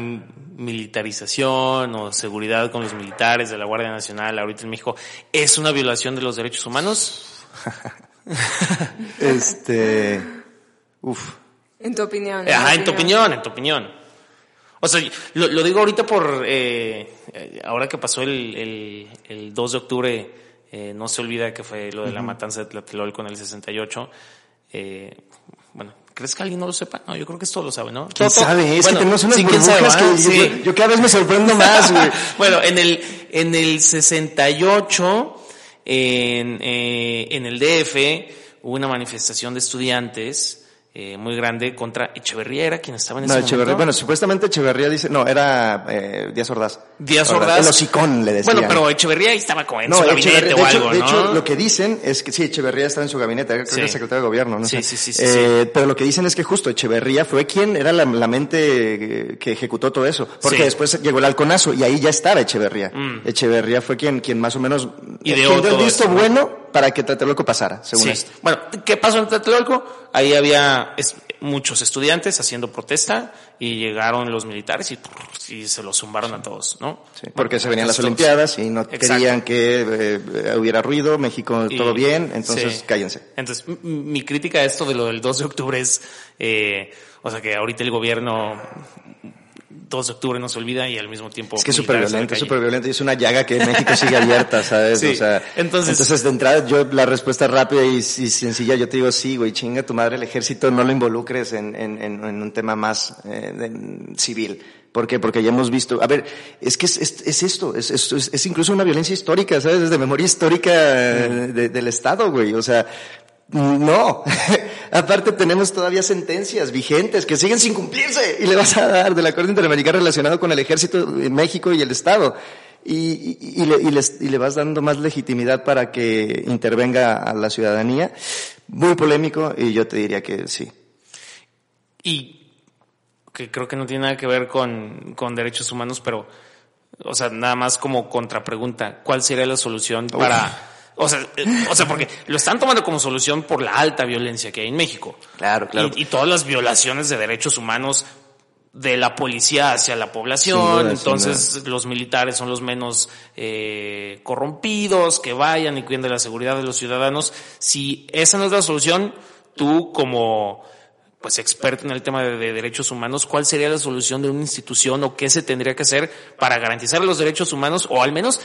militarización o seguridad con los militares de la Guardia Nacional ahorita en México es una violación de los derechos humanos? este, uf. En tu opinión. Ajá, en tu opinión, en tu opinión. O sea, lo, lo digo ahorita por, eh, ahora que pasó el, el, el 2 de octubre, eh, no se olvida que fue lo de la uh -huh. matanza de Tlatelolco en el 68. Eh, bueno, ¿Crees que alguien no lo sepa? No, yo creo que esto lo sabe, ¿no? ¿Quién sabe? Es bueno, que tenemos unas sí, burbujas sabe, que sí. yo, yo, cada vez me sorprendo más, güey. bueno, en el, en el 68, en, eh, en el DF, hubo una manifestación de estudiantes eh, muy grande contra Echeverría, era quien estaba en ese no, momento. Echeverría, bueno, supuestamente Echeverría dice, no, era eh, Díaz Ordaz. Díaz Ordaz. El hocicón, le decía. Bueno, pero Echeverría estaba como en no, su gabinete o algo, de ¿no? hecho, lo que dicen es que sí, Echeverría estaba en su gabinete, creo sí. que era secretario de gobierno, ¿no? Sí, sí, sí, sí, eh, sí, Pero lo que dicen es que justo Echeverría fue quien era la, la mente que ejecutó todo eso, porque después llegó el halconazo y ahí ya estaba Echeverría. Mm. Echeverría fue quien, quien más o menos Ideó quien dio el visto esto, bueno para que Tlatelolco pasara, según sí. esto. Bueno, ¿qué pasó en Tlatelolco? Ahí había muchos estudiantes haciendo protesta y llegaron los militares y, y se los zumbaron a todos, ¿no? Sí, porque bueno, se venían las Olimpiadas y no exacto. querían que eh, hubiera ruido, México y, todo bien, entonces cállense. Entonces, mi crítica a esto de lo del 2 de octubre es, eh, o sea, que ahorita el gobierno 2 de octubre no se olvida y al mismo tiempo. Es que es súper violento, es súper violento y es una llaga que México sigue abierta, ¿sabes? Sí. O sea, entonces, entonces de entrada yo la respuesta rápida y, y, sencilla, yo te digo sí, güey, chinga tu madre el ejército, no lo involucres en, en, en, en un tema más eh, de, civil. ¿Por qué? Porque ya hemos visto, a ver, es que es, es, es esto, es, es, es, incluso una violencia histórica, ¿sabes? Desde memoria histórica de, del Estado, güey. O sea, no. Aparte tenemos todavía sentencias vigentes que siguen sin cumplirse y le vas a dar de la Corte Interamericana relacionado con el ejército en México y el Estado. Y, y, y, le, y, les, y le vas dando más legitimidad para que intervenga a la ciudadanía. Muy polémico y yo te diría que sí. Y que creo que no tiene nada que ver con, con derechos humanos, pero, o sea, nada más como contrapregunta, ¿cuál sería la solución para... O sea, eh, o sea, porque lo están tomando como solución por la alta violencia que hay en México. Claro, claro. Y, y todas las violaciones de derechos humanos de la policía hacia la población, duda, entonces los militares son los menos eh, corrompidos, que vayan y cuiden de la seguridad de los ciudadanos. Si esa no es la solución, tú como pues experto en el tema de, de, derechos humanos, ¿cuál sería la solución de una institución o qué se tendría que hacer para garantizar los derechos humanos o al menos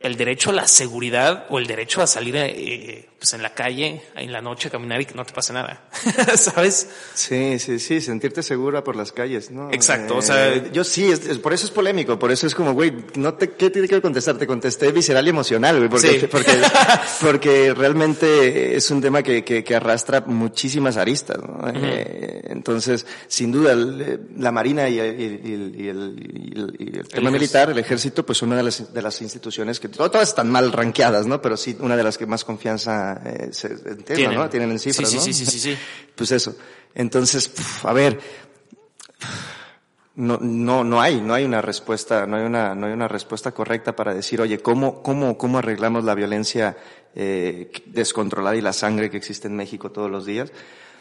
el derecho a la seguridad o el derecho a salir eh, pues en la calle en la noche caminar y que no te pase nada, ¿sabes? Sí, sí, sí, sentirte segura por las calles, ¿no? Exacto, eh, o sea, yo sí, es, es, por eso es polémico, por eso es como, güey, no te, ¿qué tiene que contestar? Te contesté visceral y emocional, güey, porque, sí. porque, porque realmente es un tema que, que, que arrastra muchísimas aristas, ¿no? Uh -huh. eh, entonces, sin duda, la Marina y, y, y, y el, el, el, tema el militar, el ejército, pues una de las, de las instituciones que todas están mal rankeadas, ¿no? Pero sí, una de las que más confianza eh, se ¿Tienen? ¿no? Tienen en cifras, sí, ¿no? Sí, sí, sí, sí. Pues eso. Entonces, pff, a ver, no, no, no hay, no hay una respuesta, no hay una, no hay una respuesta correcta para decir, oye, ¿cómo, cómo, cómo arreglamos la violencia eh, descontrolada y la sangre que existe en México todos los días?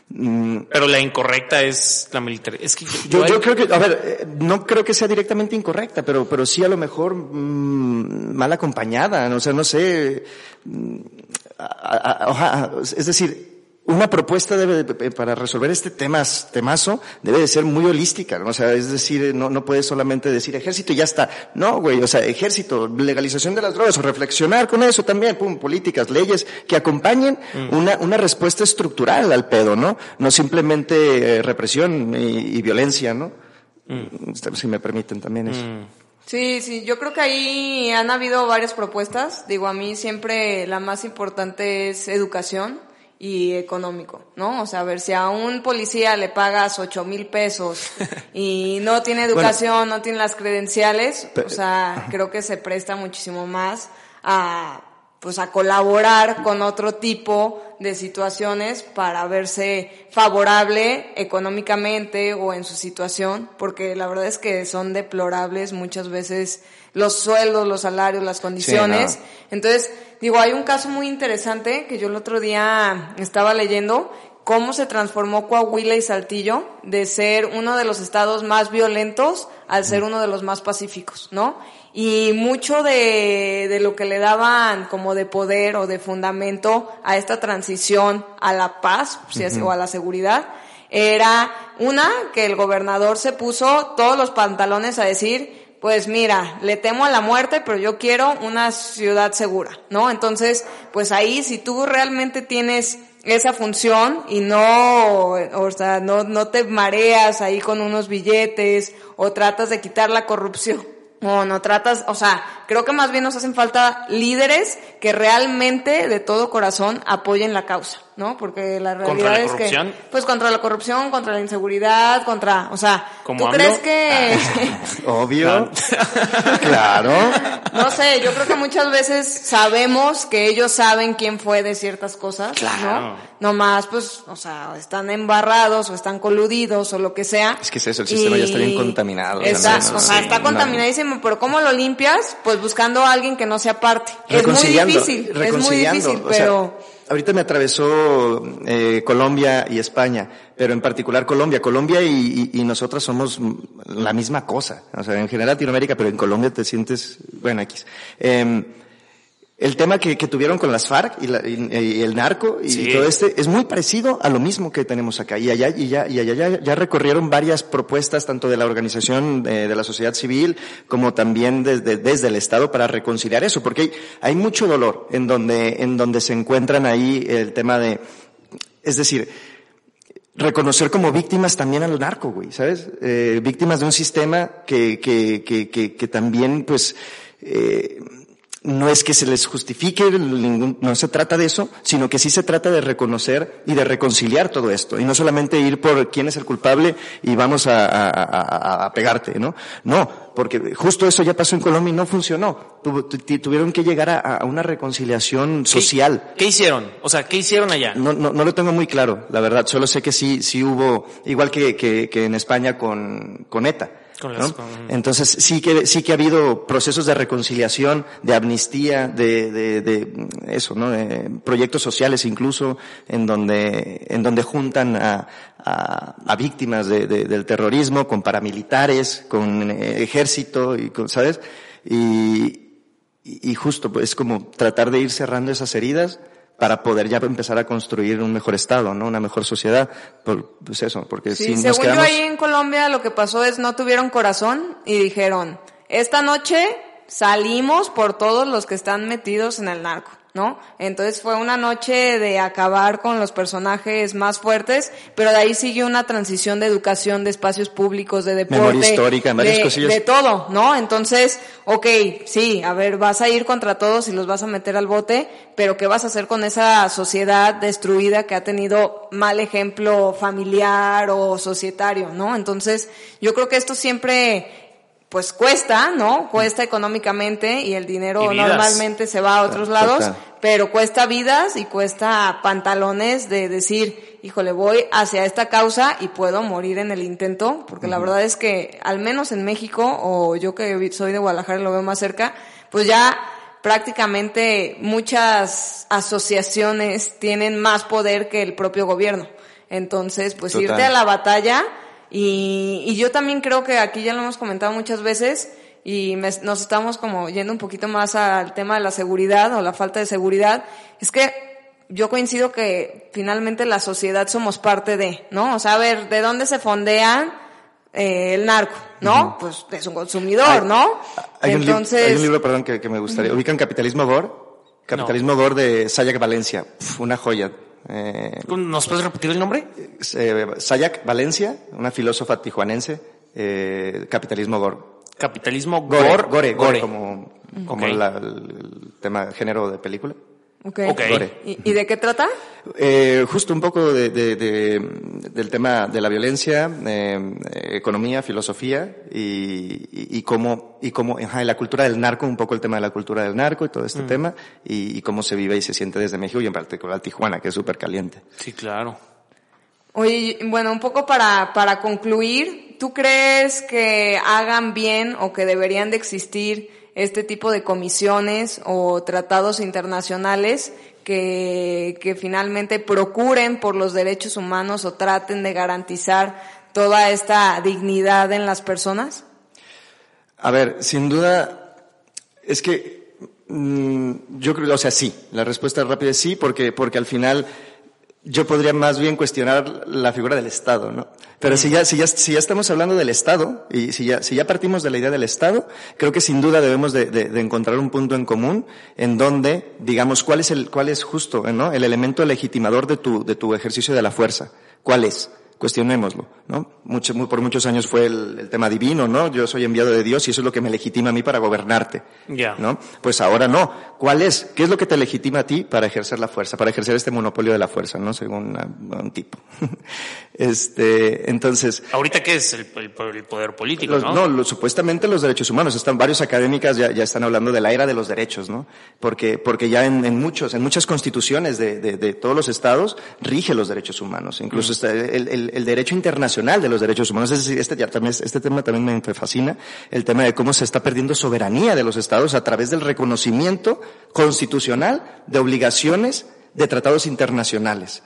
Mm. Pero la incorrecta es la militar. Es que yo, yo, yo, creo que, a ver, eh, no creo que sea directamente incorrecta, pero, pero sí a lo mejor mmm, mal acompañada. O sea, no sé. Es decir, una propuesta debe para resolver este tema, temazo debe de ser muy holística, ¿no? o sea, es decir, no, no puedes solamente decir ejército y ya está. No, güey, o sea, ejército, legalización de las drogas, o reflexionar con eso también, pum, políticas, leyes que acompañen mm. una, una respuesta estructural al pedo, ¿no? No simplemente eh, represión y, violencia, ¿no? Mm. Si me permiten también eso. Mm. Sí, sí, yo creo que ahí han habido varias propuestas. Digo, a mí siempre la más importante es educación y económico, ¿no? O sea, a ver, si a un policía le pagas ocho mil pesos y no tiene educación, no tiene las credenciales, o sea, creo que se presta muchísimo más a, pues a colaborar con otro tipo de situaciones para verse favorable económicamente o en su situación, porque la verdad es que son deplorables muchas veces los sueldos, los salarios, las condiciones. Entonces, digo, hay un caso muy interesante que yo el otro día estaba leyendo cómo se transformó Coahuila y Saltillo de ser uno de los estados más violentos al ser uno de los más pacíficos, ¿no? Y mucho de, de lo que le daban como de poder o de fundamento a esta transición a la paz o a la seguridad era una que el gobernador se puso todos los pantalones a decir pues mira, le temo a la muerte, pero yo quiero una ciudad segura, ¿no? Entonces, pues ahí si tú realmente tienes esa función y no, o sea, no, no te mareas ahí con unos billetes o tratas de quitar la corrupción o no tratas, o sea, creo que más bien nos hacen falta líderes que realmente de todo corazón apoyen la causa. ¿No? Porque la realidad es que pues contra la corrupción, contra la inseguridad, contra, o sea, ¿tú crees que obvio? claro. No sé, yo creo que muchas veces sabemos que ellos saben quién fue de ciertas cosas, claro. ¿no? más pues, o sea, están embarrados o están coludidos o lo que sea. Es que es eso, el sistema ya está bien contaminado. Está, o sea, está contaminadísimo, pero ¿cómo lo limpias? Pues buscando a alguien que no sea parte. Es muy difícil, es muy difícil, pero ahorita me atravesó eh, Colombia y España, pero en particular Colombia. Colombia y, y, nosotras somos la misma cosa. O sea, en general Latinoamérica, pero en Colombia te sientes, bueno, X. Eh, el tema que, que, tuvieron con las FARC y, la, y, el narco y todo este es muy parecido a lo mismo que tenemos acá. Y allá, y ya, y allá ya, ya recorrieron varias propuestas tanto de la organización de, de la sociedad civil como también desde, desde el Estado para reconciliar eso, porque hay, hay mucho dolor en donde, en donde se encuentran ahí el tema de, es decir, reconocer como víctimas también al narco, güey, ¿sabes? Eh, víctimas de un sistema que, que, que, que, que también, pues, eh, no es que se les justifique, no se trata de eso, sino que sí se trata de reconocer y de reconciliar todo esto. Y no solamente ir por quién es el culpable y vamos a, pegarte, ¿no? No, porque justo eso ya pasó en Colombia y no funcionó. tuvieron que llegar a, una reconciliación social. ¿Qué, hicieron? O sea, ¿qué hicieron allá? No, no, no lo tengo muy claro, la verdad. Solo sé que sí, sí hubo, igual que, que, que en España con, con ETA entonces sí que sí que ha habido procesos de reconciliación, de amnistía, de, de, de eso, ¿no? De proyectos sociales incluso en donde en donde juntan a, a, a víctimas de, del terrorismo con paramilitares, con eh, ejército y con, ¿sabes? Y, y justo pues es como tratar de ir cerrando esas heridas para poder ya empezar a construir un mejor estado, ¿no? Una mejor sociedad. pues eso, porque sí, si según yo ahí en Colombia lo que pasó es no tuvieron corazón y dijeron, esta noche salimos por todos los que están metidos en el narco. ¿No? Entonces fue una noche de acabar con los personajes más fuertes, pero de ahí sigue una transición de educación, de espacios públicos, de deporte. histórica, varias de, De todo, ¿no? Entonces, ok, sí, a ver, vas a ir contra todos y los vas a meter al bote, pero ¿qué vas a hacer con esa sociedad destruida que ha tenido mal ejemplo familiar o societario, ¿no? Entonces, yo creo que esto siempre pues cuesta, ¿no? Cuesta económicamente y el dinero normalmente se va a otros lados, pero cuesta vidas y cuesta pantalones de decir, híjole, voy hacia esta causa y puedo morir en el intento, porque la verdad es que al menos en México, o yo que soy de Guadalajara y lo veo más cerca, pues ya prácticamente muchas asociaciones tienen más poder que el propio gobierno. Entonces, pues irte a la batalla, y, y yo también creo que aquí ya lo hemos comentado muchas veces y nos estamos como yendo un poquito más al tema de la seguridad o la falta de seguridad. Es que yo coincido que finalmente la sociedad somos parte de, ¿no? O sea, a ver, ¿de dónde se fondea eh, el narco? ¿No? Pues es un consumidor, ¿no? Hay, Entonces... un hay un libro, perdón, que, que me gustaría. ¿Ubican Capitalismo Gore? Capitalismo no. Gore de Sayak Valencia. una joya. Eh, ¿Nos puedes repetir el nombre? Eh, Sayak Valencia, una filósofa tijuanense. Eh, capitalismo Gore. Capitalismo Gore. Gore, gore, gore como, como okay. la, el tema género de película. Okay. okay. ¿Y, ¿Y, de qué trata? Eh, justo un poco de, de, de, del tema de la violencia, eh, economía, filosofía y, y, y cómo, y cómo, ajá, la cultura del narco, un poco el tema de la cultura del narco y todo este mm. tema, y, y, cómo se vive y se siente desde México y en particular Tijuana, que es súper caliente. Sí, claro. Oye, bueno, un poco para, para concluir, ¿tú crees que hagan bien o que deberían de existir este tipo de comisiones o tratados internacionales que, que finalmente procuren por los derechos humanos o traten de garantizar toda esta dignidad en las personas? A ver, sin duda, es que mmm, yo creo, o sea, sí, la respuesta rápida es sí, porque, porque al final yo podría más bien cuestionar la figura del Estado, ¿no? Pero si ya, si ya, si ya estamos hablando del Estado, y si ya, si ya partimos de la idea del Estado, creo que sin duda debemos de, de, de encontrar un punto en común en donde, digamos, cuál es el, cuál es justo, ¿no? El elemento legitimador de tu, de tu ejercicio de la fuerza. ¿Cuál es? Cuestionémoslo, ¿no? Mucho, muy, por muchos años fue el, el, tema divino, ¿no? Yo soy enviado de Dios y eso es lo que me legitima a mí para gobernarte, yeah. ¿no? Pues ahora no. ¿Cuál es? ¿Qué es lo que te legitima a ti para ejercer la fuerza, para ejercer este monopolio de la fuerza, ¿no? Según una, un tipo. este, entonces. ¿Ahorita qué es el, el, el poder político, los, no? No, lo, supuestamente los derechos humanos. Están varios académicas ya, ya están hablando de la era de los derechos, ¿no? Porque, porque ya en, en muchos, en muchas constituciones de, de, de, todos los estados rige los derechos humanos. Incluso mm. está el, el el, derecho internacional de los derechos humanos. Es decir, este, también, este tema también me fascina, el tema de cómo se está perdiendo soberanía de los estados a través del reconocimiento constitucional de obligaciones de tratados internacionales.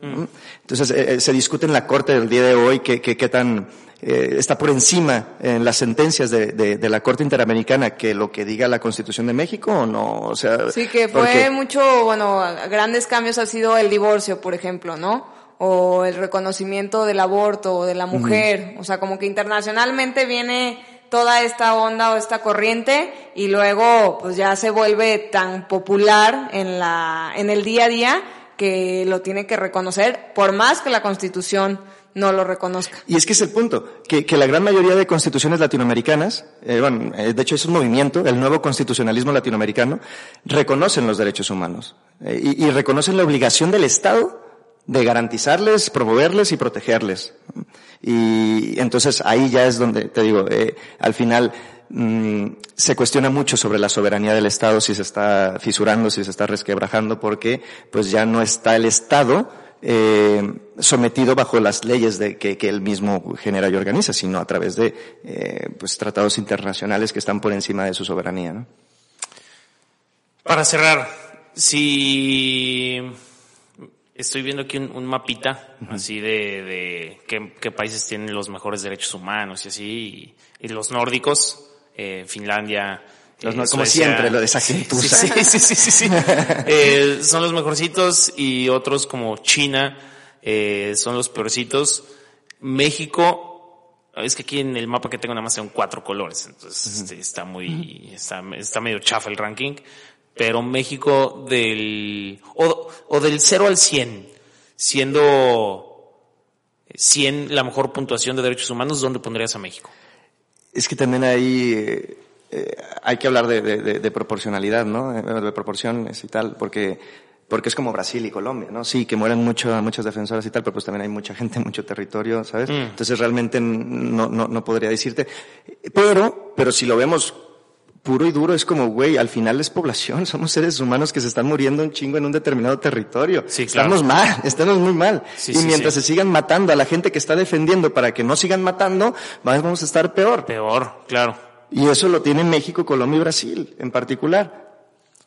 Mm. Entonces, eh, se discute en la Corte del día de hoy qué que, que, tan eh, está por encima en las sentencias de, de, de, la Corte Interamericana que lo que diga la Constitución de México o no. O sea, sí, que fue porque... mucho, bueno, grandes cambios ha sido el divorcio, por ejemplo, ¿no? O el reconocimiento del aborto o de la mujer. Uh -huh. O sea, como que internacionalmente viene toda esta onda o esta corriente y luego pues ya se vuelve tan popular en la en el día a día que lo tiene que reconocer por más que la Constitución no lo reconozca. Y es que es el punto, que, que la gran mayoría de constituciones latinoamericanas, eh, bueno, eh, de hecho es un movimiento, el nuevo constitucionalismo latinoamericano, reconocen los derechos humanos eh, y, y reconocen la obligación del Estado de garantizarles, promoverles y protegerles. Y entonces ahí ya es donde, te digo, eh, al final mmm, se cuestiona mucho sobre la soberanía del Estado, si se está fisurando, si se está resquebrajando, porque pues ya no está el Estado eh, sometido bajo las leyes de que, que, él mismo genera y organiza, sino a través de eh, pues tratados internacionales que están por encima de su soberanía. ¿no? Para cerrar, si Estoy viendo aquí un, un mapita uh -huh. así de, de qué, qué, países tienen los mejores derechos humanos y así, y, y los nórdicos, eh, Finlandia. Los, eh, como siempre, lo de esa sí, sí, sí, sí, sí, eh, son los mejorcitos y otros como China eh, son los peorcitos. México, es que aquí en el mapa que tengo nada más son cuatro colores, entonces uh -huh. está muy, está, está medio chafa el ranking pero México del, o, o del 0 al 100, siendo 100 la mejor puntuación de derechos humanos, ¿dónde pondrías a México? Es que también hay, eh, eh, hay que hablar de, de, de, proporcionalidad, ¿no? De proporciones y tal, porque, porque es como Brasil y Colombia, ¿no? Sí, que mueren mucho, muchas defensoras y tal, pero pues también hay mucha gente, mucho territorio, ¿sabes? Mm. Entonces realmente no, no, no podría decirte. Pero, pero si lo vemos puro y duro es como, güey, al final es población, somos seres humanos que se están muriendo un chingo en un determinado territorio. Sí, claro. Estamos mal, estamos muy mal. Sí, y sí, mientras se sigan matando a la gente que está defendiendo para que no sigan matando, vamos a estar peor. Peor, claro. Y eso lo tiene México, Colombia y Brasil en particular.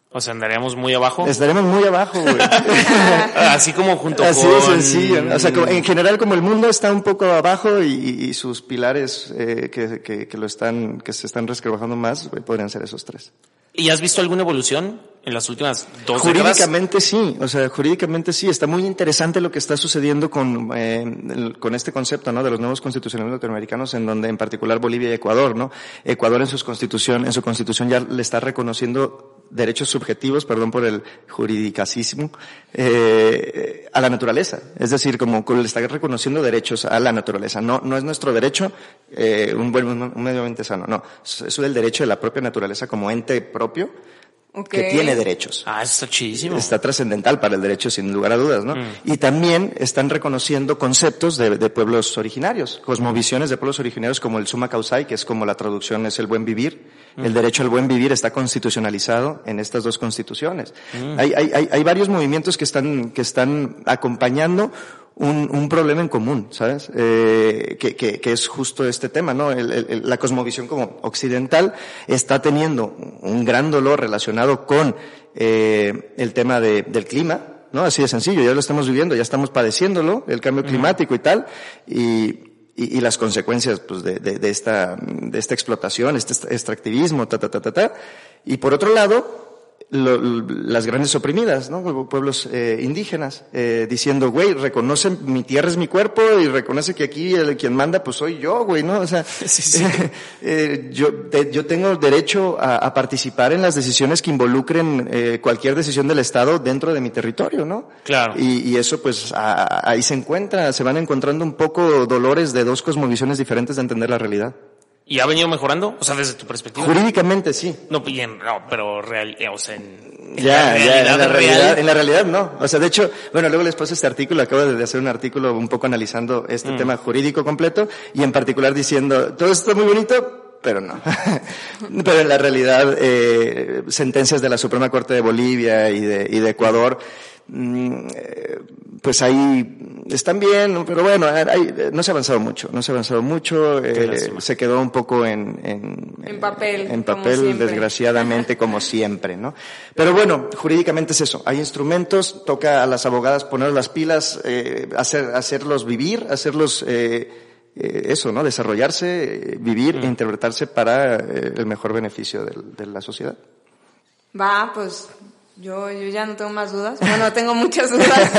O sea, andaríamos muy abajo. Estaremos muy abajo, güey. Así como junto Así con... Así de sencillo. ¿no? O sea, en general como el mundo está un poco abajo y, y sus pilares eh, que, que, que, lo están, que se están resquebrajando más, podrían ser esos tres. ¿Y has visto alguna evolución en las últimas dos Jurídicamente sí, o sea, jurídicamente sí. Está muy interesante lo que está sucediendo con, eh, con este concepto, ¿no? De los nuevos constitucionales latinoamericanos, en donde en particular Bolivia y Ecuador, ¿no? Ecuador en sus constitución, en su constitución ya le está reconociendo derechos subjetivos, perdón por el juridicacismo, eh, a la naturaleza. Es decir, como le está reconociendo derechos a la naturaleza. No, no es nuestro derecho eh, un buen un medio ambiente sano, no. Es el derecho de la propia naturaleza como ente propio que tiene derechos. Ah, eso está chidísimo. Está trascendental para el derecho, sin lugar a dudas, ¿no? Mm. Y también están reconociendo conceptos de, de, pueblos originarios, cosmovisiones de pueblos originarios como el summa causai, que es como la traducción es el buen vivir. Mm. El derecho al buen vivir está constitucionalizado en estas dos constituciones. Mm. Hay, hay, hay, varios movimientos que están, que están acompañando un, un problema en común, ¿sabes? Eh, que, que, que, es justo este tema, ¿no? El, el, la cosmovisión como occidental está teniendo un gran dolor relacionado con eh, el tema de, del clima, ¿no? Así de sencillo, ya lo estamos viviendo, ya estamos padeciéndolo, el cambio climático y tal, y, y, y, las consecuencias pues, de, de, de, esta, de esta explotación, este extractivismo, ta, ta, ta, ta, ta. Y por otro lado, lo, las grandes oprimidas, ¿no? Pueblos eh, indígenas, eh, diciendo, güey, reconoce mi tierra es mi cuerpo y reconoce que aquí el, quien manda pues soy yo, güey, ¿no? O sea, sí, sí. Eh, yo, yo tengo derecho a, a, participar en las decisiones que involucren eh, cualquier decisión del Estado dentro de mi territorio, ¿no? Claro. Y, y eso pues a, ahí se encuentra, se van encontrando un poco dolores de dos cosmovisiones diferentes de entender la realidad. ¿Y ha venido mejorando? O sea, desde tu perspectiva. Jurídicamente sí. No, bien, no pero real, eh, o sea, en, ya, en ya, en la realidad, en la realidad no. O sea, de hecho, bueno, luego les paso este artículo, acabo de hacer un artículo un poco analizando este mm. tema jurídico completo y en particular diciendo, todo esto está muy bonito, pero no. pero en la realidad, eh, sentencias de la Suprema Corte de Bolivia y de, y de Ecuador, mm, eh, pues ahí están bien, pero bueno, hay, no se ha avanzado mucho, no se ha avanzado mucho, eh, se quedó un poco en, en, en papel, en papel desgraciadamente como siempre, ¿no? Pero bueno, jurídicamente es eso, hay instrumentos, toca a las abogadas poner las pilas, eh, hacer, hacerlos vivir, hacerlos, eh, eh eso, ¿no? Desarrollarse, vivir mm. e interpretarse para eh, el mejor beneficio de, de la sociedad. Va, pues yo, yo ya no tengo más dudas. Bueno, tengo muchas dudas,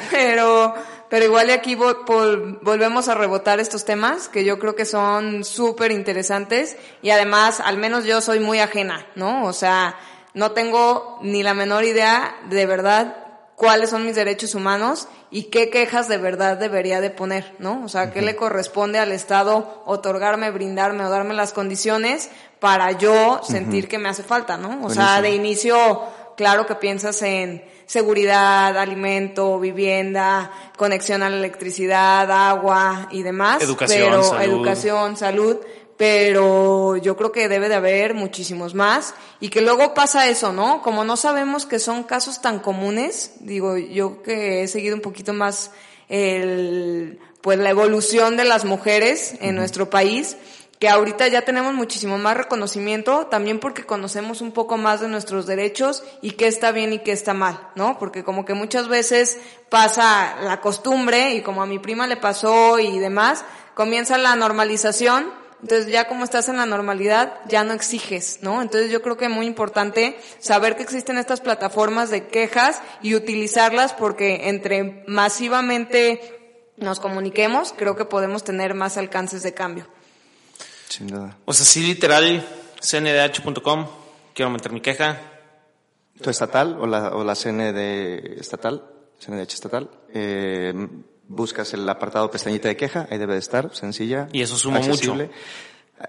pero, pero igual de aquí volvemos a rebotar estos temas que yo creo que son súper interesantes y además, al menos yo soy muy ajena, ¿no? O sea, no tengo ni la menor idea de verdad cuáles son mis derechos humanos y qué quejas de verdad debería de poner, ¿no? O sea, qué le corresponde al Estado otorgarme, brindarme o darme las condiciones para yo sentir que me hace falta, ¿no? O sea, de inicio claro que piensas en seguridad, alimento, vivienda, conexión a la electricidad, agua y demás. Educación, pero, salud. Educación, salud. Pero yo creo que debe de haber muchísimos más. Y que luego pasa eso, ¿no? Como no sabemos que son casos tan comunes, digo, yo que he seguido un poquito más el, pues la evolución de las mujeres en uh -huh. nuestro país, que ahorita ya tenemos muchísimo más reconocimiento, también porque conocemos un poco más de nuestros derechos y qué está bien y qué está mal, ¿no? Porque como que muchas veces pasa la costumbre y como a mi prima le pasó y demás, comienza la normalización, entonces ya como estás en la normalidad, ya no exiges, ¿no? Entonces yo creo que es muy importante saber que existen estas plataformas de quejas y utilizarlas porque entre masivamente nos comuniquemos, creo que podemos tener más alcances de cambio. Sin duda. O sea, sí, literal, cndh.com, quiero meter mi queja. ¿Tu estatal o la, o la CND estatal? CNDH estatal. Eh, buscas el apartado pestañita de queja, ahí debe de estar, sencilla. Y eso suma accesible. mucho.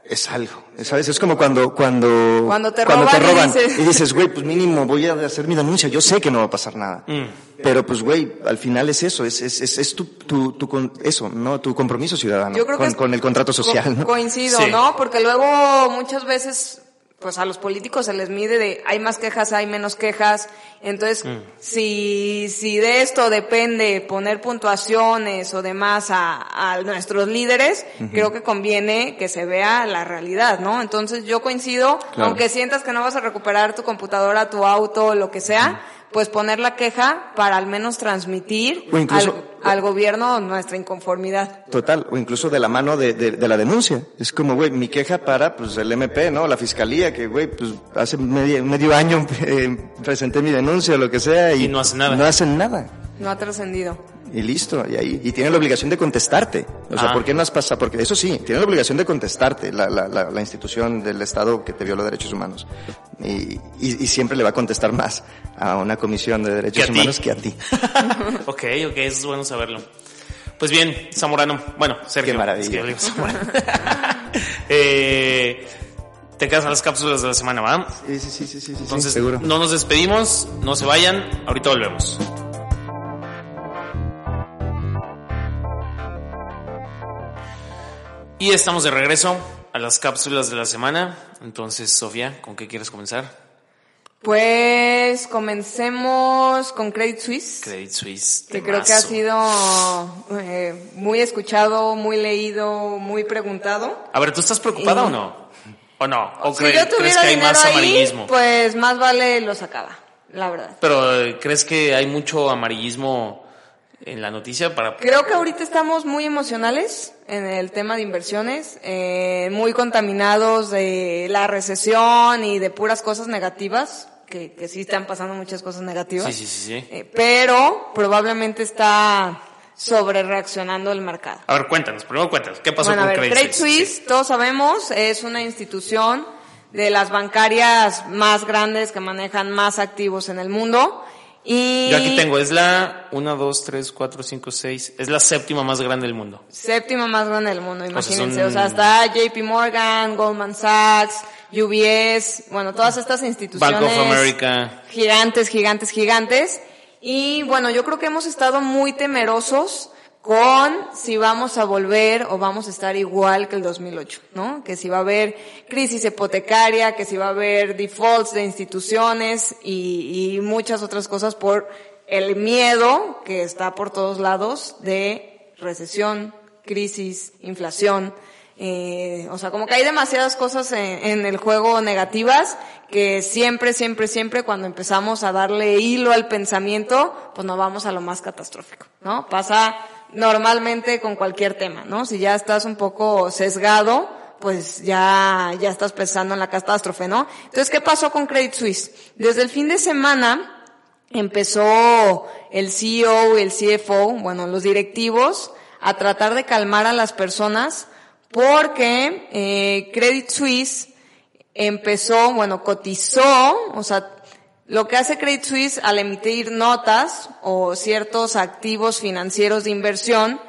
Es algo, ¿sabes? Es como cuando, cuando, cuando te cuando roban, te roban y dices, y dices, güey, pues mínimo voy a hacer mi denuncia, yo sé que no va a pasar nada. Mm. Pero pues, güey, al final es eso, es, es, es, es tu, tu, tu, con, eso, ¿no? Tu compromiso ciudadano Yo creo con, que es- con el contrato social, Co- ¿no? Coincido, Sí. ¿no? Porque luego muchas veces, pues a los políticos se les mide de hay más quejas, hay menos quejas. Entonces, Mm. si, si de esto depende poner puntuaciones o demás a, a nuestros líderes, creo que conviene que se vea la realidad, ¿no? Entonces yo coincido, Claro. aunque sientas que no vas a recuperar tu computadora, tu auto, lo que sea, pues poner la queja para al menos transmitir O incluso- al, al gobierno nuestra inconformidad. Total, o incluso de la mano de, de, de la denuncia. Es como, güey, mi queja para, pues, el MP, ¿no? La fiscalía, que, güey, pues, hace medio, medio año eh, presenté mi denuncia o lo que sea y, Y no hacen nada. No hacen nada. No ha trascendido. Y listo, y ahí, y tiene la obligación de contestarte. O sea, Ah. ¿por qué no has pasado? Porque eso sí, tiene la obligación de contestarte la, la, la, la institución del Estado que te violó derechos humanos. Y, y, y siempre le va a contestar más a una comisión de derechos Que a ti. humanos que a ti. ok, ok, eso es bueno saberlo. Pues bien, Zamorano. Bueno, Sergio. Qué maravilla. es que yo digo Zamorano. eh, te quedas a las cápsulas de la semana, ¿va? Sí, sí, sí, sí, sí, sí, Entonces, seguro. no nos despedimos, no se vayan, ahorita volvemos. Y estamos de regreso a las cápsulas de la semana. Entonces, Sofía, ¿con qué quieres comenzar? Pues comencemos con Credit Suisse. Credit Suisse. que creo que ha sido eh, muy escuchado, muy leído, muy preguntado. A ver, ¿tú estás preocupada Y- o no? ¿O no? ¿O si yo crees tuviera que hay más ahí, amarillismo? pues más vale lo sacaba, la verdad. Pero eh, ¿crees que hay mucho amarillismo en la noticia para Creo que ahorita estamos muy emocionales en el tema de inversiones, eh, muy contaminados de la recesión y de puras cosas negativas, que, que sí están pasando muchas cosas negativas. Sí, sí, sí, sí. Eh, pero probablemente está sobre reaccionando el mercado. A ver, cuéntanos, primero cuéntanos, ¿qué pasó Bueno, a con ver, Credit, Credit Suisse? Suisse, todos sabemos, es una institución de las bancarias más grandes que manejan más activos en el mundo. Y. Yo aquí tengo, es la 1, 2, 3, 4, 5, 6, es la séptima más grande del mundo. Séptima más grande del mundo, imagínense. son- O sea, está JP Morgan, Goldman Sachs, UBS, bueno, todas estas instituciones. Bank of America. Gigantes, gigantes, gigantes. Y bueno, yo creo que hemos estado muy temerosos con si vamos a volver o vamos a estar igual que el 2008, ¿no? Que si va a haber crisis hipotecaria, que si va a haber defaults de instituciones y, y muchas otras cosas por el miedo que está por todos lados de recesión, crisis, inflación. Eh, o sea, como que hay demasiadas cosas en, en el juego negativas que siempre, siempre, siempre cuando empezamos a darle hilo al pensamiento, pues nos vamos a lo más catastrófico, ¿no? Pasa normalmente con cualquier tema, ¿no? Si ya estás un poco sesgado, pues ya, ya estás pensando en la catástrofe, ¿no? Entonces, ¿qué pasó con Credit Suisse? Desde el fin de semana empezó el CEO y el CFO, bueno, los directivos, a tratar de calmar a las personas porque eh, Credit Suisse empezó, bueno, cotizó, o sea, lo que hace Credit Suisse al emitir notas o ciertos activos financieros de inversión,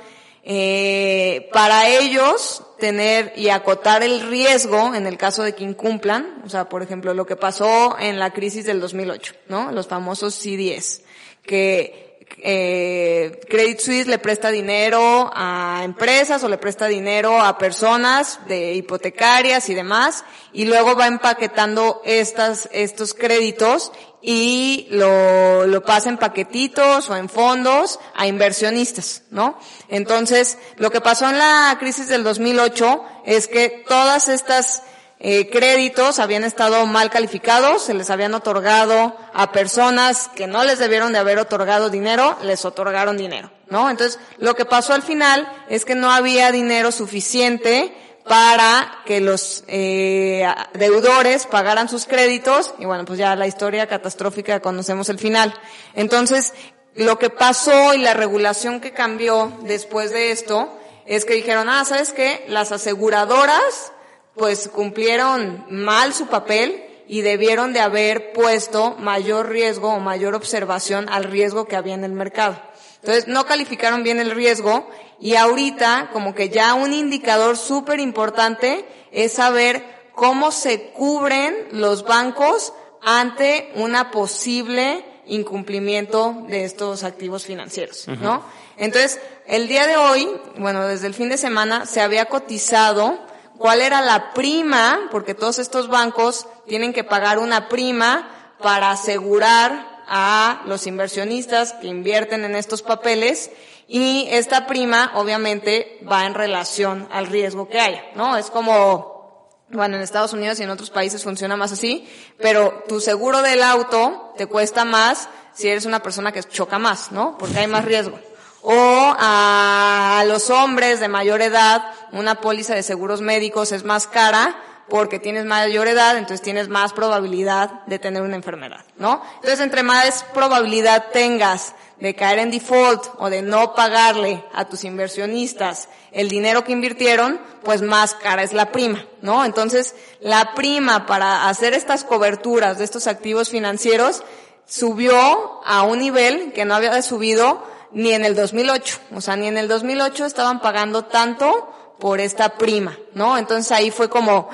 eh, para ellos tener y acotar el riesgo en el caso de que incumplan, o sea, por ejemplo, lo que pasó en la crisis del 2008, ¿no? Los famosos CDS, que eh, Credit Suisse le presta dinero a empresas o le presta dinero a personas de hipotecarias y demás, y luego va empaquetando estas, estos créditos y lo, lo pasa en paquetitos o en fondos a inversionistas, ¿no? Entonces, lo que pasó en la crisis del 2008 es que todas estas eh, créditos habían estado mal calificados, se les habían otorgado a personas que no les debieron de haber otorgado dinero, les otorgaron dinero, ¿no? Entonces, lo que pasó al final es que no había dinero suficiente para que los eh, deudores pagaran sus créditos y bueno, pues ya la historia catastrófica conocemos el final. Entonces, lo que pasó y la regulación que cambió después de esto es que dijeron, ah, ¿sabes qué? Las aseguradoras pues cumplieron mal su papel y debieron de haber puesto mayor riesgo o mayor observación al riesgo que había en el mercado. Entonces no calificaron bien el riesgo y ahorita como que ya un indicador súper importante es saber cómo se cubren los bancos ante una posible incumplimiento de estos activos financieros, ¿no? Entonces, el día de hoy, bueno, desde el fin de semana se había cotizado cuál era la prima, porque todos estos bancos tienen que pagar una prima para asegurar a los inversionistas que invierten en estos papeles y esta prima obviamente va en relación al riesgo que haya, ¿no? Es como, bueno, en Estados Unidos y en otros países funciona más así, pero tu seguro del auto te cuesta más si eres una persona que choca más, ¿no? Porque hay más riesgo. O a los hombres de mayor edad, una póliza de seguros médicos es más cara porque tienes mayor edad, entonces tienes más probabilidad de tener una enfermedad, ¿no? Entonces, entre más probabilidad tengas de caer en default o de no pagarle a tus inversionistas el dinero que invirtieron, pues más cara es la prima, ¿no? Entonces, la prima para hacer estas coberturas de estos activos financieros subió a un nivel que no había subido ni en el 2008. O sea, ni en el 2008 estaban pagando tanto por esta prima, ¿no? Entonces ahí fue como,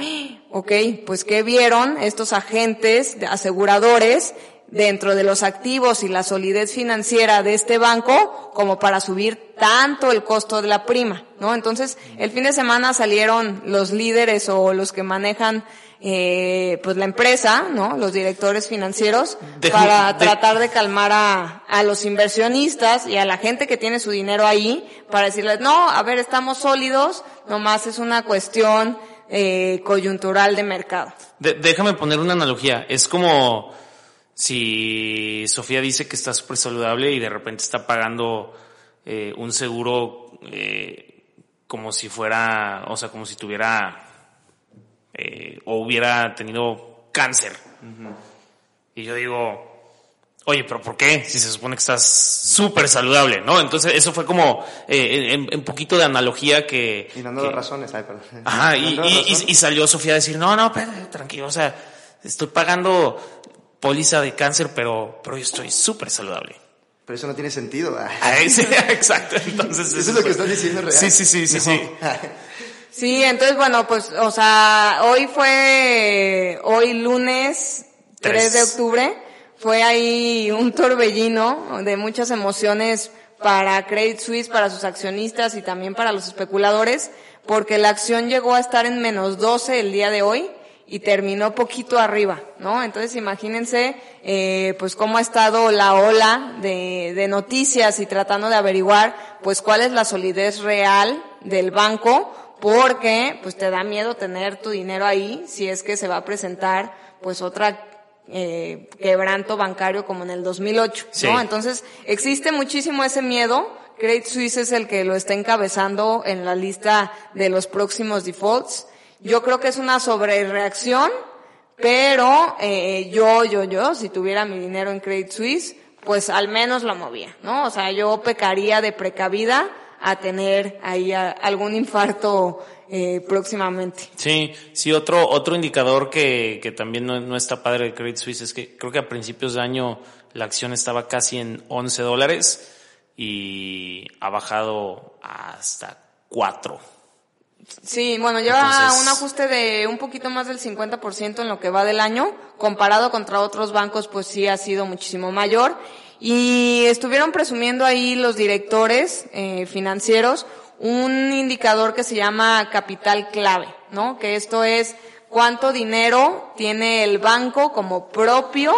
ok, pues ¿qué vieron estos agentes aseguradores dentro de los activos y la solidez financiera de este banco como para subir tanto el costo de la prima, ¿no? Entonces, el fin de semana salieron los líderes o los que manejan eh, pues la empresa, ¿no? Los directores financieros para tratar de calmar a, a los inversionistas y a la gente que tiene su dinero ahí para decirles, no, a ver, estamos sólidos, nomás es una cuestión eh, coyuntural de mercado. déjame poner una analogía. Es como si Sofía dice que está súper saludable y de repente está pagando eh, un seguro eh, como si fuera, o sea, como si tuviera eh, o hubiera tenido cáncer. Y yo digo, oye, pero ¿por qué? Si se supone que estás súper saludable, ¿no? Entonces eso fue como eh, en, en, poquito de analogía que... Y dando razones, ay, perdón. Ajá, y, y, salió Sofía a decir, no, no, pero, tranquilo, o sea, estoy pagando póliza de cáncer, pero, pero yo estoy súper saludable. Pero eso no tiene sentido. Ah, sí, exacto. Entonces, eso, es lo que estás diciendo real. Sí, sí, sí, sí, sí. Sí, entonces bueno, pues, o sea, hoy fue, hoy lunes 3 de octubre, fue ahí un torbellino de muchas emociones para Credit Suisse, para sus accionistas y también para los especuladores, porque la acción llegó a estar en menos 12 el día de hoy y terminó poquito arriba, ¿no? Entonces imagínense, eh, pues cómo ha estado la ola de, de noticias y tratando de averiguar, pues cuál es la solidez real del banco porque pues te da miedo tener tu dinero ahí si es que se va a presentar pues otra eh, quebranto bancario como en el 2008, ¿no? Entonces existe muchísimo ese miedo. Credit Suisse es el que lo está encabezando en la lista de los próximos defaults. Yo creo que es una sobrereacción, pero eh, yo, yo, yo, si tuviera mi dinero en Credit Suisse, pues al menos lo movía, ¿no? O sea, yo pecaría de precavida a tener ahí algún infarto eh, próximamente. Sí, sí, otro, otro indicador que, que también no, no, está padre de Credit Suisse es que creo que a principios de año la acción estaba casi en 11 dólares y ha bajado hasta 4. Sí, bueno, lleva un ajuste de un poquito más del 50% en lo que va del año, comparado contra otros bancos, pues sí ha sido muchísimo mayor. Y estuvieron presumiendo ahí los directores eh, financieros un indicador que se llama capital clave, ¿no? Que esto es cuánto dinero tiene el banco como propio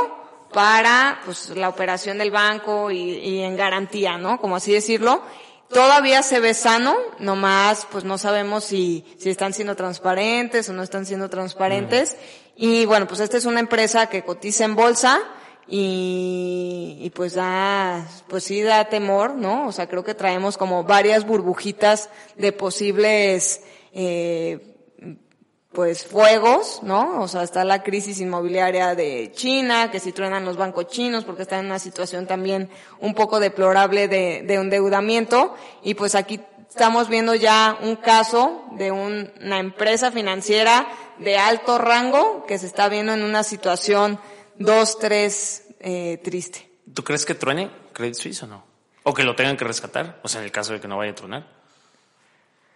para pues la operación del banco y, y en garantía, ¿no? Como así decirlo. Todavía se ve sano, nomás pues no sabemos si, si están siendo transparentes o no están siendo transparentes. Y bueno, pues esta es una empresa que cotiza en bolsa, y, y, pues da, pues sí da temor, ¿no? O sea, creo que traemos como varias burbujitas de posibles, eh, pues fuegos, ¿no? O sea, está la crisis inmobiliaria de China, que si truenan los bancos chinos porque están en una situación también un poco deplorable de, de endeudamiento y pues aquí estamos viendo ya un caso de una empresa financiera de alto rango que se está viendo en una situación dos, tres, eh, triste. ¿Tú crees que truene Credit Suisse o no? ¿O que lo tengan que rescatar? O sea, en el caso de que no vaya a tronar.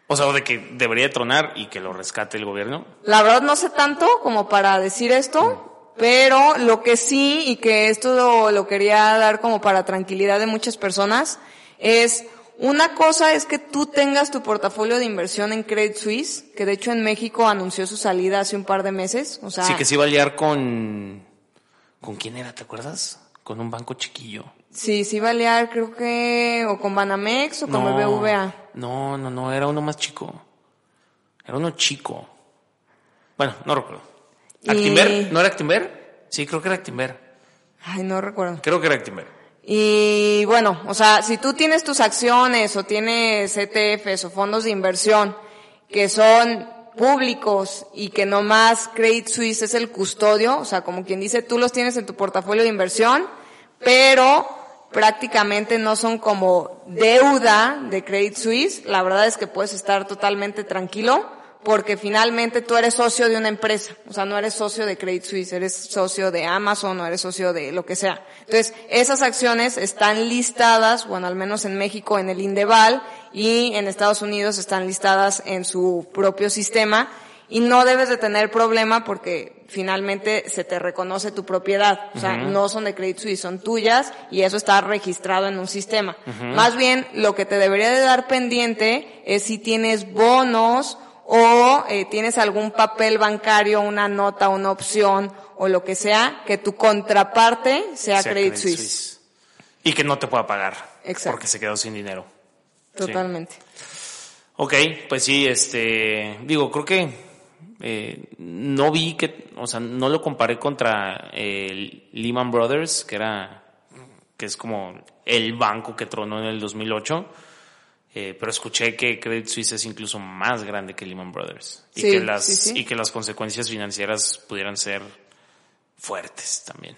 O sea, de que debería tronar y que lo rescate el gobierno. La verdad no sé tanto como para decir esto, pero lo que sí, y que esto lo, lo quería dar como para tranquilidad de muchas personas, es una cosa es que tú tengas tu portafolio de inversión en Credit Suisse, que de hecho en México anunció su salida hace un par de meses. O sea, sí, que se iba a liar con ¿Con quién era? ¿Te acuerdas? Con un banco chiquillo. Sí, sí iba a liar, creo que, o con Banamex o con el BVA. No, no, no, era uno más chico. Era uno chico. Bueno, no recuerdo. ¿Actimber? ¿No era Actimber? Sí, creo que era Actimber. Ay, no recuerdo. Creo que era Actimber. Y bueno, o sea, si tú tienes tus acciones o tienes ETFs o fondos de inversión que son públicos y que nomás Credit Suisse es el custodio, o sea, como quien dice, tú los tienes en tu portafolio de inversión, pero prácticamente no son como deuda de Credit Suisse, la verdad es que puedes estar totalmente tranquilo porque finalmente tú eres socio de una empresa, o sea, no eres socio de Credit Suisse, eres socio de Amazon o eres socio de lo que sea. Entonces, esas acciones están listadas, bueno, al menos en México en el Indeval y en Estados Unidos están listadas en su propio sistema y no debes de tener problema porque finalmente se te reconoce tu propiedad. O sea, no son de Credit Suisse, son tuyas y eso está registrado en un sistema. Más bien, lo que te debería de dar pendiente es si tienes bonos o eh, tienes algún papel bancario, una nota, una opción o lo que sea, que tu contraparte sea, Credit, Suisse. Y que no te pueda pagar. Exacto. Porque se quedó sin dinero. Totalmente. Ok, pues sí, este, digo, creo que eh, no vi que, o sea, no lo comparé contra el Lehman Brothers, que era, que es como el banco que tronó en el 2008 eh, pero escuché que Credit Suisse es incluso más grande que Lehman Brothers y, que las, y que las consecuencias financieras pudieran ser fuertes también.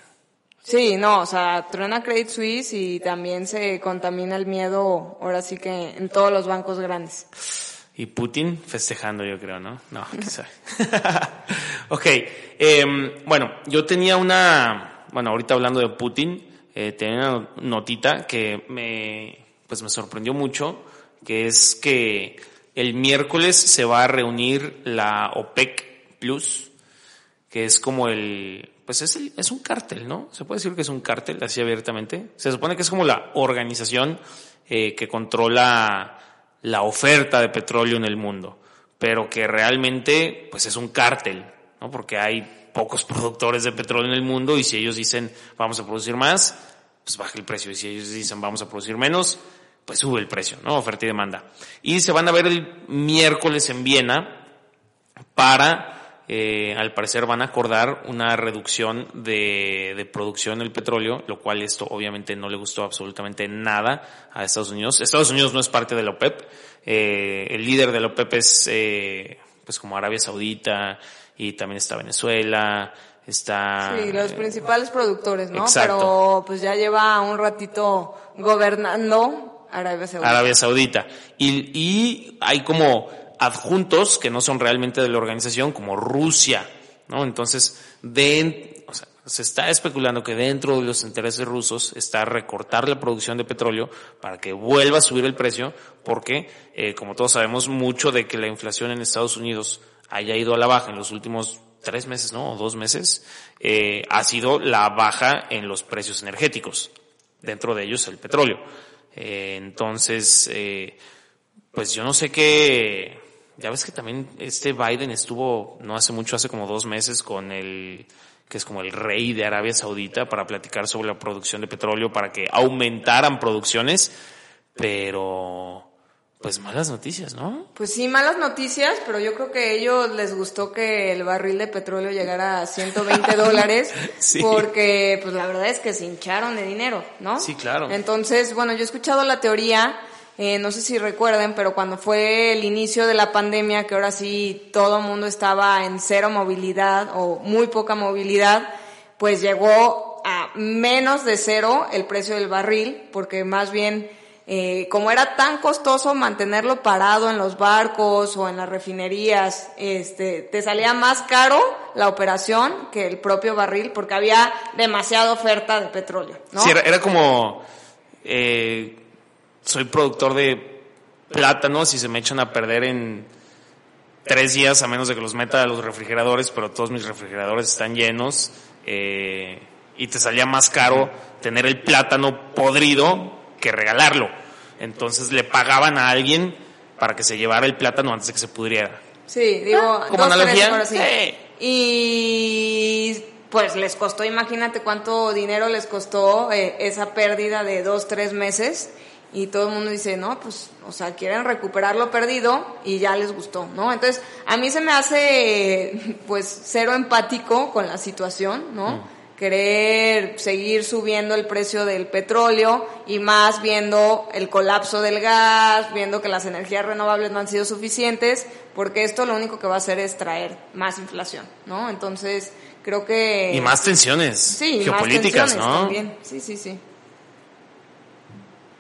Sí, no, o sea, truena Credit Suisse y también se contamina el miedo, ahora sí que en todos los bancos grandes. Y Putin festejando, yo creo, ¿no? No, qué ok, eh, bueno, yo tenía una, bueno, ahorita hablando de Putin, eh, tenía una notita que me, pues me sorprendió mucho que es que el miércoles se va a reunir la OPEC Plus, que es como el, pues es, es un cártel, ¿no? Se puede decir que es un cártel, así abiertamente. Se supone que es como la organización eh, que controla la oferta de petróleo en el mundo, pero que realmente, pues es un cártel, ¿no? Porque hay pocos productores de petróleo en el mundo y si ellos dicen vamos a producir más, pues baja el precio. Y si ellos dicen vamos a producir menos, pues sube el precio, ¿no? Oferta y demanda. Y se van a ver el miércoles en Viena para, eh, al parecer van a acordar una reducción de, de, producción del petróleo, lo cual esto obviamente no le gustó absolutamente nada a Estados Unidos. Estados Unidos no es parte de la OPEP. Eh, el líder de la OPEP es, eh, pues como Arabia Saudita y también está Venezuela, está... Sí, los principales productores, ¿no? Pero pues ya lleva un ratito gobernando Arabia Saudita. Y, y hay como adjuntos que no son realmente de la organización, como Rusia, ¿no? Entonces, de, o sea, se está especulando que dentro de los intereses rusos está recortar la producción de petróleo para que vuelva a subir el precio, porque, eh, como todos sabemos, mucho de que la inflación en Estados Unidos haya ido a la baja en los últimos tres meses, ¿no? O dos meses, eh, ha sido la baja en los precios energéticos, dentro de ellos el petróleo. Eh, entonces, eh, pues yo no sé qué, ya ves que también este Biden estuvo no hace mucho, hace como dos meses con el, que es como el rey de Arabia Saudita para platicar sobre la producción de petróleo, para que aumentaran producciones, pero pues malas noticias, ¿no? Pues sí, malas noticias, pero yo creo que a ellos les gustó que el barril de petróleo llegara a 120 dólares, porque pues la verdad es que se hincharon de dinero, ¿no? Sí, claro. Entonces, bueno, yo he escuchado la teoría, eh, no sé si recuerden, pero cuando fue el inicio de la pandemia, que ahora sí todo el mundo estaba en cero movilidad o muy poca movilidad, pues llegó a menos de cero el precio del barril, porque más bien eh, como era tan costoso mantenerlo parado en los barcos o en las refinerías, este, te salía más caro la operación que el propio barril porque había demasiada oferta de petróleo. ¿no? Sí, era, como, eh, soy productor de plátanos y se me echan a perder en tres días a menos de que los meta a los refrigeradores, pero todos mis refrigeradores están llenos eh, y te salía más caro tener el plátano podrido que regalarlo. Entonces le pagaban a alguien para que se llevara el plátano antes de que se pudriera. Sí, digo, ah, como analogía. Y pues les costó, imagínate cuánto dinero les costó eh, esa pérdida de dos, tres meses. Y todo el mundo dice, no, pues, o sea, quieren recuperar lo perdido y ya les gustó, ¿no? Entonces, a mí se me hace, pues, cero empático con la situación, ¿no? querer seguir subiendo el precio del petróleo y más viendo el colapso del gas, viendo que las energías renovables no han sido suficientes, porque esto lo único que va a hacer es traer más inflación, ¿no? Entonces, creo que... Y más tensiones sí, geopolíticas, más tensiones ¿no? También. Sí, sí, sí.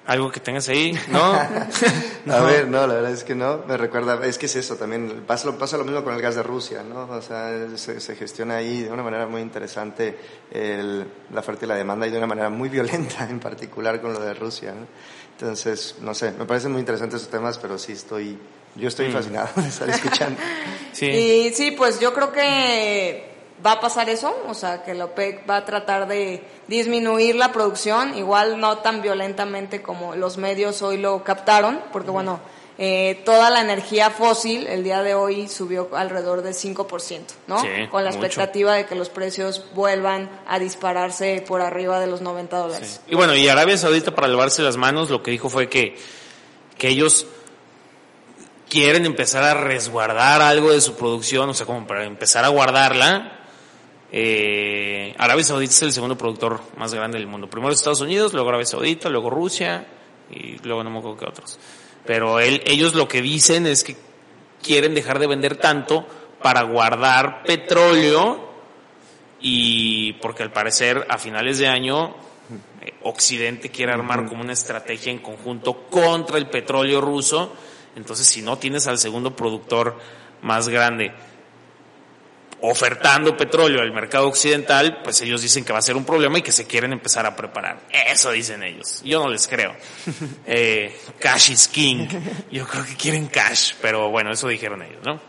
Algo que tengas ahí, ¿no? A ver, no, la verdad es que no. Me recuerda, es que es eso también. Pasa, pasa lo mismo con el gas de Rusia, ¿no? O sea, se, se gestiona ahí de una manera muy interesante el, la oferta y la demanda y de una manera muy violenta, en particular con lo de Rusia, ¿no? Entonces, no sé, me parecen muy interesantes esos temas, pero sí estoy, yo estoy fascinado de estar escuchando. Sí. Y sí, pues yo creo que va a pasar eso, o sea, que la OPEC va a tratar de disminuir la producción, igual no tan violentamente como los medios hoy lo captaron, porque bueno, eh, toda la energía fósil el día de hoy subió alrededor del 5%, ¿no? Sí, Con la mucho. expectativa de que los precios vuelvan a dispararse por arriba de los 90 dólares. Y bueno, y Arabia Saudita para lavarse las manos lo que dijo fue que, que ellos quieren empezar a resguardar algo de su producción, o sea, como para empezar a guardarla. Eh, Arabia Saudita es el segundo productor más grande del mundo. Primero Estados Unidos, luego Arabia Saudita, luego Rusia y luego no me acuerdo qué otros. Pero él, ellos lo que dicen es que quieren dejar de vender tanto para guardar petróleo y porque al parecer a finales de año eh, Occidente quiere armar como una estrategia en conjunto contra el petróleo ruso. Entonces, si no tienes al segundo productor más grande ofertando petróleo al mercado occidental, pues ellos dicen que va a ser un problema y que se quieren empezar a preparar. Eso dicen ellos. Yo no les creo. Eh, cash is king. Yo creo que quieren cash, pero bueno, eso dijeron ellos, ¿no?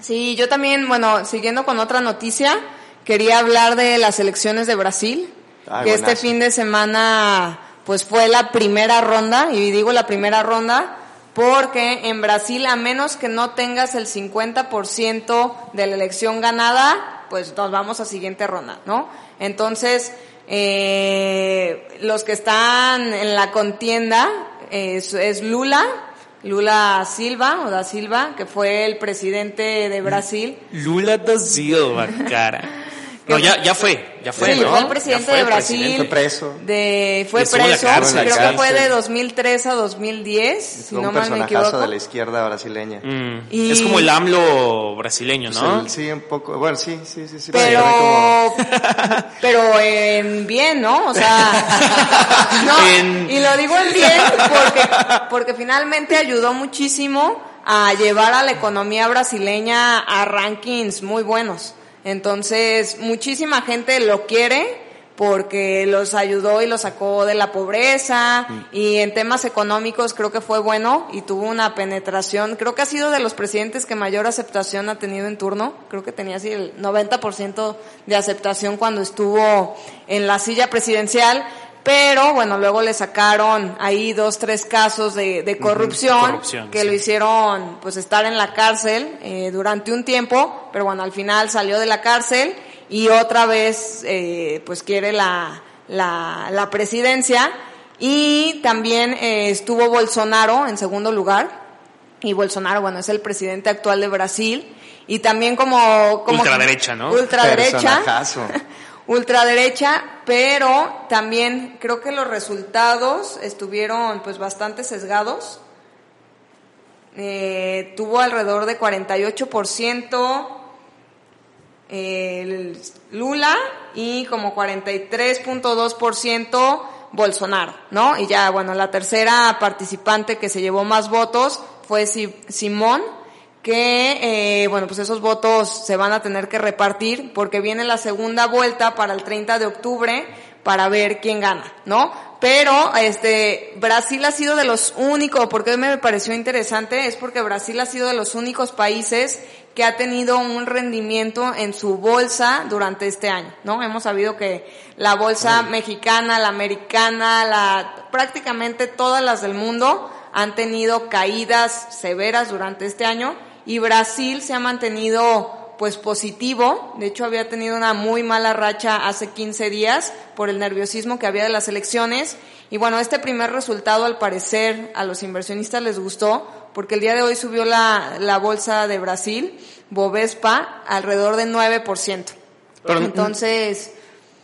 Sí, yo también, bueno, siguiendo con otra noticia, quería hablar de las elecciones de Brasil, que este fin de semana pues fue la primera ronda, y digo la primera ronda porque en Brasil a menos que no tengas el 50% de la elección ganada, pues nos vamos a siguiente ronda, ¿no? Entonces, eh, los que están en la contienda es, es Lula, Lula Silva, o da Silva, que fue el presidente de Brasil. Lula da Silva, cara. No, ya, ya fue, ya fue, sí, ¿no? fue el presidente fue de Brasil. presidente. Fue preso. De, fue preso, cárcel. creo que fue de cárcel. 2003 a 2010, si no mal me equivoco. de la izquierda brasileña. Mm, Y- Es como el AMLO brasileño, Pues ¿no? el- sí, un poco. Bueno, sí, sí, sí. sí Pero, como- pero en bien, ¿no? O sea, no, En- y lo digo en bien porque, porque finalmente ayudó muchísimo a llevar a la economía brasileña a rankings muy buenos. Entonces, muchísima gente lo quiere porque los ayudó y los sacó de la pobreza y en temas económicos creo que fue bueno y tuvo una penetración, creo que ha sido de los presidentes que mayor aceptación ha tenido en turno, creo que tenía así el 90% de aceptación cuando estuvo en la silla presidencial, pero bueno, luego le sacaron ahí dos, tres casos de, de corrupción, corrupción, que sí. lo hicieron pues estar en la cárcel eh, durante un tiempo, pero bueno, al final salió de la cárcel y otra vez eh, pues quiere la, la, la presidencia y también eh, estuvo Bolsonaro en segundo lugar y Bolsonaro, bueno, es el presidente actual de Brasil y también como... como Ultraderecha, ¿no? Ultraderecha. ultraderecha, pero también creo que los resultados estuvieron pues bastante sesgados. Eh, tuvo alrededor de 48% el Lula y como 43.2% Bolsonaro, ¿no? Y ya, bueno, la tercera participante que se llevó más votos fue Si- Simón, que, eh, bueno, pues esos votos se van a tener que repartir porque viene la segunda vuelta para el 30 de octubre para ver quién gana, ¿no? Pero, este, Brasil ha sido de los únicos, porque me pareció interesante, es porque Brasil ha sido de los únicos países que ha tenido un rendimiento en su bolsa durante este año, ¿no? Hemos sabido que la bolsa mexicana, la americana, la, prácticamente todas las del mundo han tenido caídas severas durante este año y Brasil se ha mantenido pues positivo, de hecho había tenido una muy mala racha hace 15 días por el nerviosismo que había de las elecciones y bueno, este primer resultado al parecer a los inversionistas les gustó porque el día de hoy subió la, la bolsa de Brasil, Bovespa, alrededor de 9%. Pero- Entonces,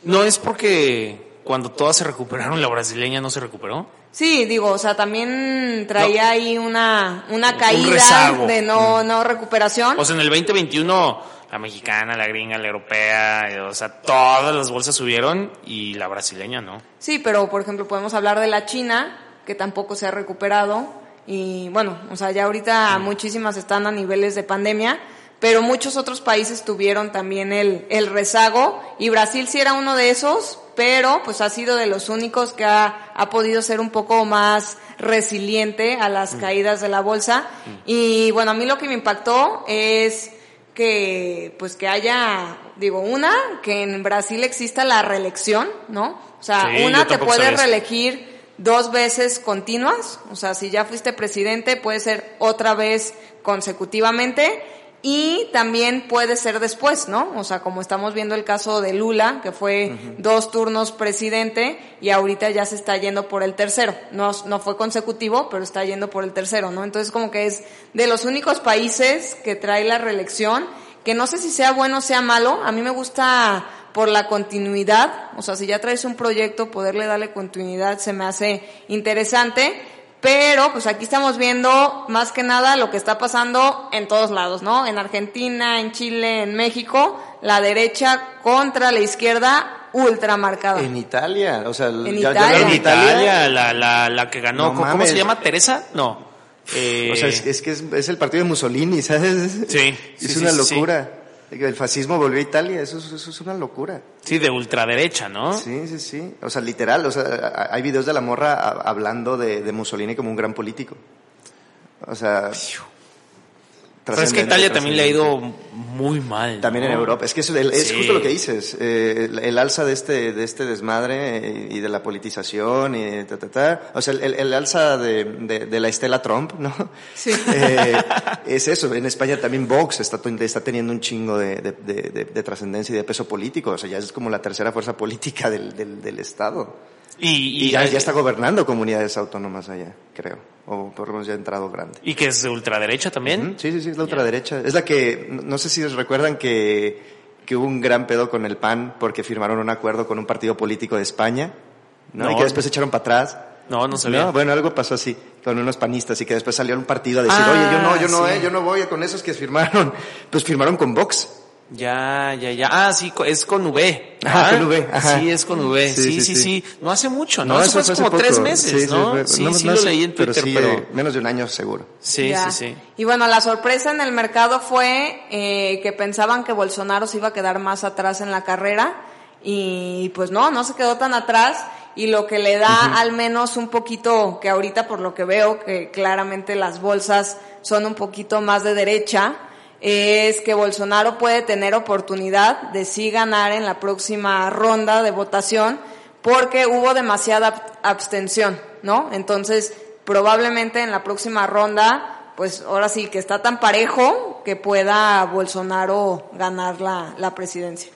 ¿No es porque cuando todas se recuperaron, la brasileña no se recuperó? Sí, digo, o sea, también traía No. ahí una, una Un caída rezago. Mm. de no, no recuperación. O sea, en el 2021, la mexicana, la gringa, la europea, eh, o sea, todas las bolsas subieron y la brasileña no. Sí, pero por ejemplo podemos hablar de la China, que tampoco se ha recuperado. Y bueno, o sea, ya ahorita muchísimas están a niveles de pandemia, pero muchos otros países tuvieron también el, el rezago. Y Brasil sí era uno de esos, pero pues ha sido de los únicos que ha, ha podido ser un poco más resiliente a las caídas de la bolsa. Y bueno, a mí lo que me impactó es que pues que haya digo una que en Brasil exista la reelección no o sea Sí, una te eso. reelegir dos veces continuas o sea si ya fuiste presidente puede ser otra vez consecutivamente y también puede ser después, ¿no? O sea, como estamos viendo el caso de Lula, que fue dos turnos presidente y ahorita ya se está yendo por el tercero. No, no fue consecutivo, pero está yendo por el tercero, ¿no? Entonces como que es de los únicos países que trae la reelección, que no sé si sea bueno o sea malo. A mí me gusta por la continuidad, o sea, si ya traes un proyecto, poderle darle continuidad se me hace interesante. Pero pues aquí estamos viendo más que nada lo que está pasando en todos lados, ¿no? En Argentina, en Chile, en México, la derecha contra la izquierda ultra marcada. En Italia, o sea, En ya- Italia. vieron En Italia, la, la, la que ganó, No ¿cómo mames. se llama? ¿Teresa? No. Eh, O sea, es, es que es, es el partido de Mussolini, ¿sabes? Sí, Es sí, una sí, sí. El fascismo volvió a Italia, eso, es- eso es una locura. sí, de ultraderecha, ¿no? Sí, sí, sí. O sea, literal, o sea, hay videos de la morra hablando de, de Mussolini como un gran político. O sea... Pero es que Italia también le ha ido muy mal. También en. Europa. Es que eso, el- es justo lo que dices. eh, el, el alza de este, de este desmadre eh, y de la politización y ta, ta, ta. O sea, el, el alza de, de, de la Estela Trump, ¿no? Sí. Eh, es eso. En España también Vox está, está teniendo un chingo de, de, de- de- de trascendencia y de peso político. O sea, ya es como la tercera fuerza política del, del, del Estado. Y, Y, ya, ya está gobernando comunidades autónomas allá, creo. O por lo menos ya ha entrado grande. y que es de ultraderecha también. Ujú, Sí, sí, sí, es la ultraderecha. Es la que, no sé si recuerdan que, que hubo un gran pedo con el PAN porque firmaron un acuerdo con un partido político de España, ¿no? No. Y que después se echaron para atrás. No, no sabía. No, bueno, algo pasó así, con unos panistas y que después salió un partido a decir, Ah, oye, yo no, yo no, sí. eh, yo no voy con esos que firmaron. Pues firmaron con Vox. Ya, ya, ya. Ah, sí, es con V. Ajá, Ah, con V, ajá. Sí, es con V. Sí, Sí, sí, sí, sí. sí, No hace mucho, ¿no? No, Eso fue hace como poco. tres meses, Sí, sí, ¿no? fue- Sí, no- sí no lo leí en pero Twitter, sí, pero... eh, menos de un año seguro. Sí, Ya. sí, sí. Y bueno, la sorpresa en el mercado fue eh, que pensaban que Bolsonaro se iba a quedar más atrás en la carrera y pues no, no se quedó tan atrás y lo que le da al menos un poquito, que ahorita por lo que veo que claramente las bolsas son un poquito más de derecha, es que Bolsonaro puede tener oportunidad de sí ganar en la próxima ronda de votación porque hubo demasiada ab- abstención, ¿no? Entonces, probablemente en la próxima ronda, pues ahora sí que está tan parejo que pueda Bolsonaro ganar la, la presidencia.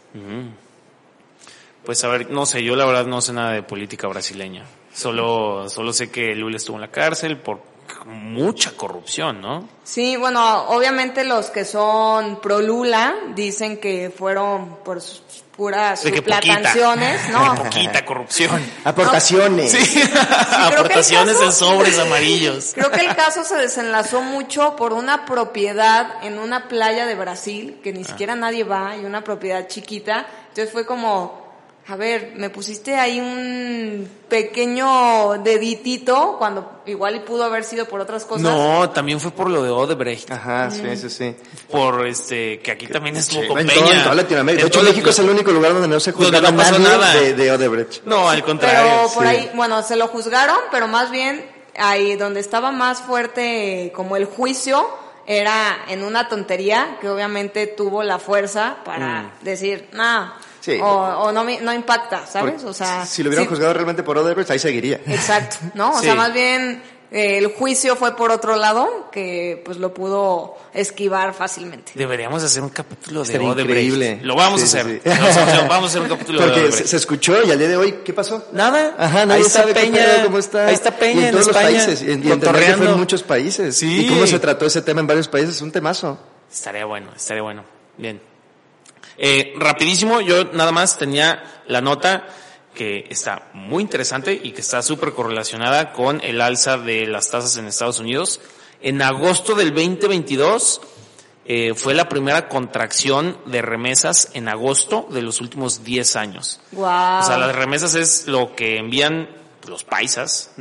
Pues a ver, no sé, yo la verdad no sé nada de política brasileña. Solo, solo sé que Lula estuvo en la cárcel por mucha corrupción, ¿no? Sí, bueno, obviamente los que son pro Lula dicen que fueron por sus puras suplantaciones, ¿no? Poquita corrupción. Aportaciones. Sí. Aportaciones caso- en sobres amarillos. Creo que el caso se desenlazó mucho por una propiedad en una playa de Brasil, que ni siquiera nadie va, y una propiedad chiquita. Entonces fue como, a ver, me pusiste ahí un pequeño deditito, cuando igual y pudo haber sido por otras cosas. No, también fue por lo de Odebrecht. Ajá, sí, sí, sí. Por este, que aquí también estuvo Sí, con en, Peña. todo- en toda Latinoamérica. De hecho, México es el único lugar donde no se juzgaba no pasó nadie nada. De, de Odebrecht. No, al contrario. Pero por sí. ahí, bueno, se lo juzgaron, pero más bien ahí donde estaba más fuerte como el juicio era en una tontería que obviamente tuvo la fuerza para decir, no, Sí. o, o no, me- no impacta, ¿sabes? O sea, si lo hubieran sí, juzgado realmente por Odebrecht, ahí seguiría. Exacto, ¿no? O Sí. sea, más bien eh, el juicio fue por otro lado que pues lo pudo esquivar fácilmente. Deberíamos hacer un capítulo de Estaría Odebrecht. increíble. Lo vamos Sí, a hacer. vamos a hacer un capítulo de Porque se, Odebrecht. se escuchó y al día de hoy, ¿qué pasó? Nada. Ajá, nadie ahí está sabe qué Peña. pedo, cómo está. Ahí está Peña y en, todos los España, países. Y, en- y que fue en muchos países. Sí. Y cómo se trató ese tema en varios países es un temazo. Estaría bueno, estaría bueno. Bien. Eh, rapidísimo, yo nada más tenía la nota que está muy interesante y que está súper correlacionada con el alza de las tasas en Estados Unidos. En agosto del 2022 eh, fue la primera contracción de remesas en agosto de los últimos 10 años. Wow. O sea, las remesas es lo que envían los paisas.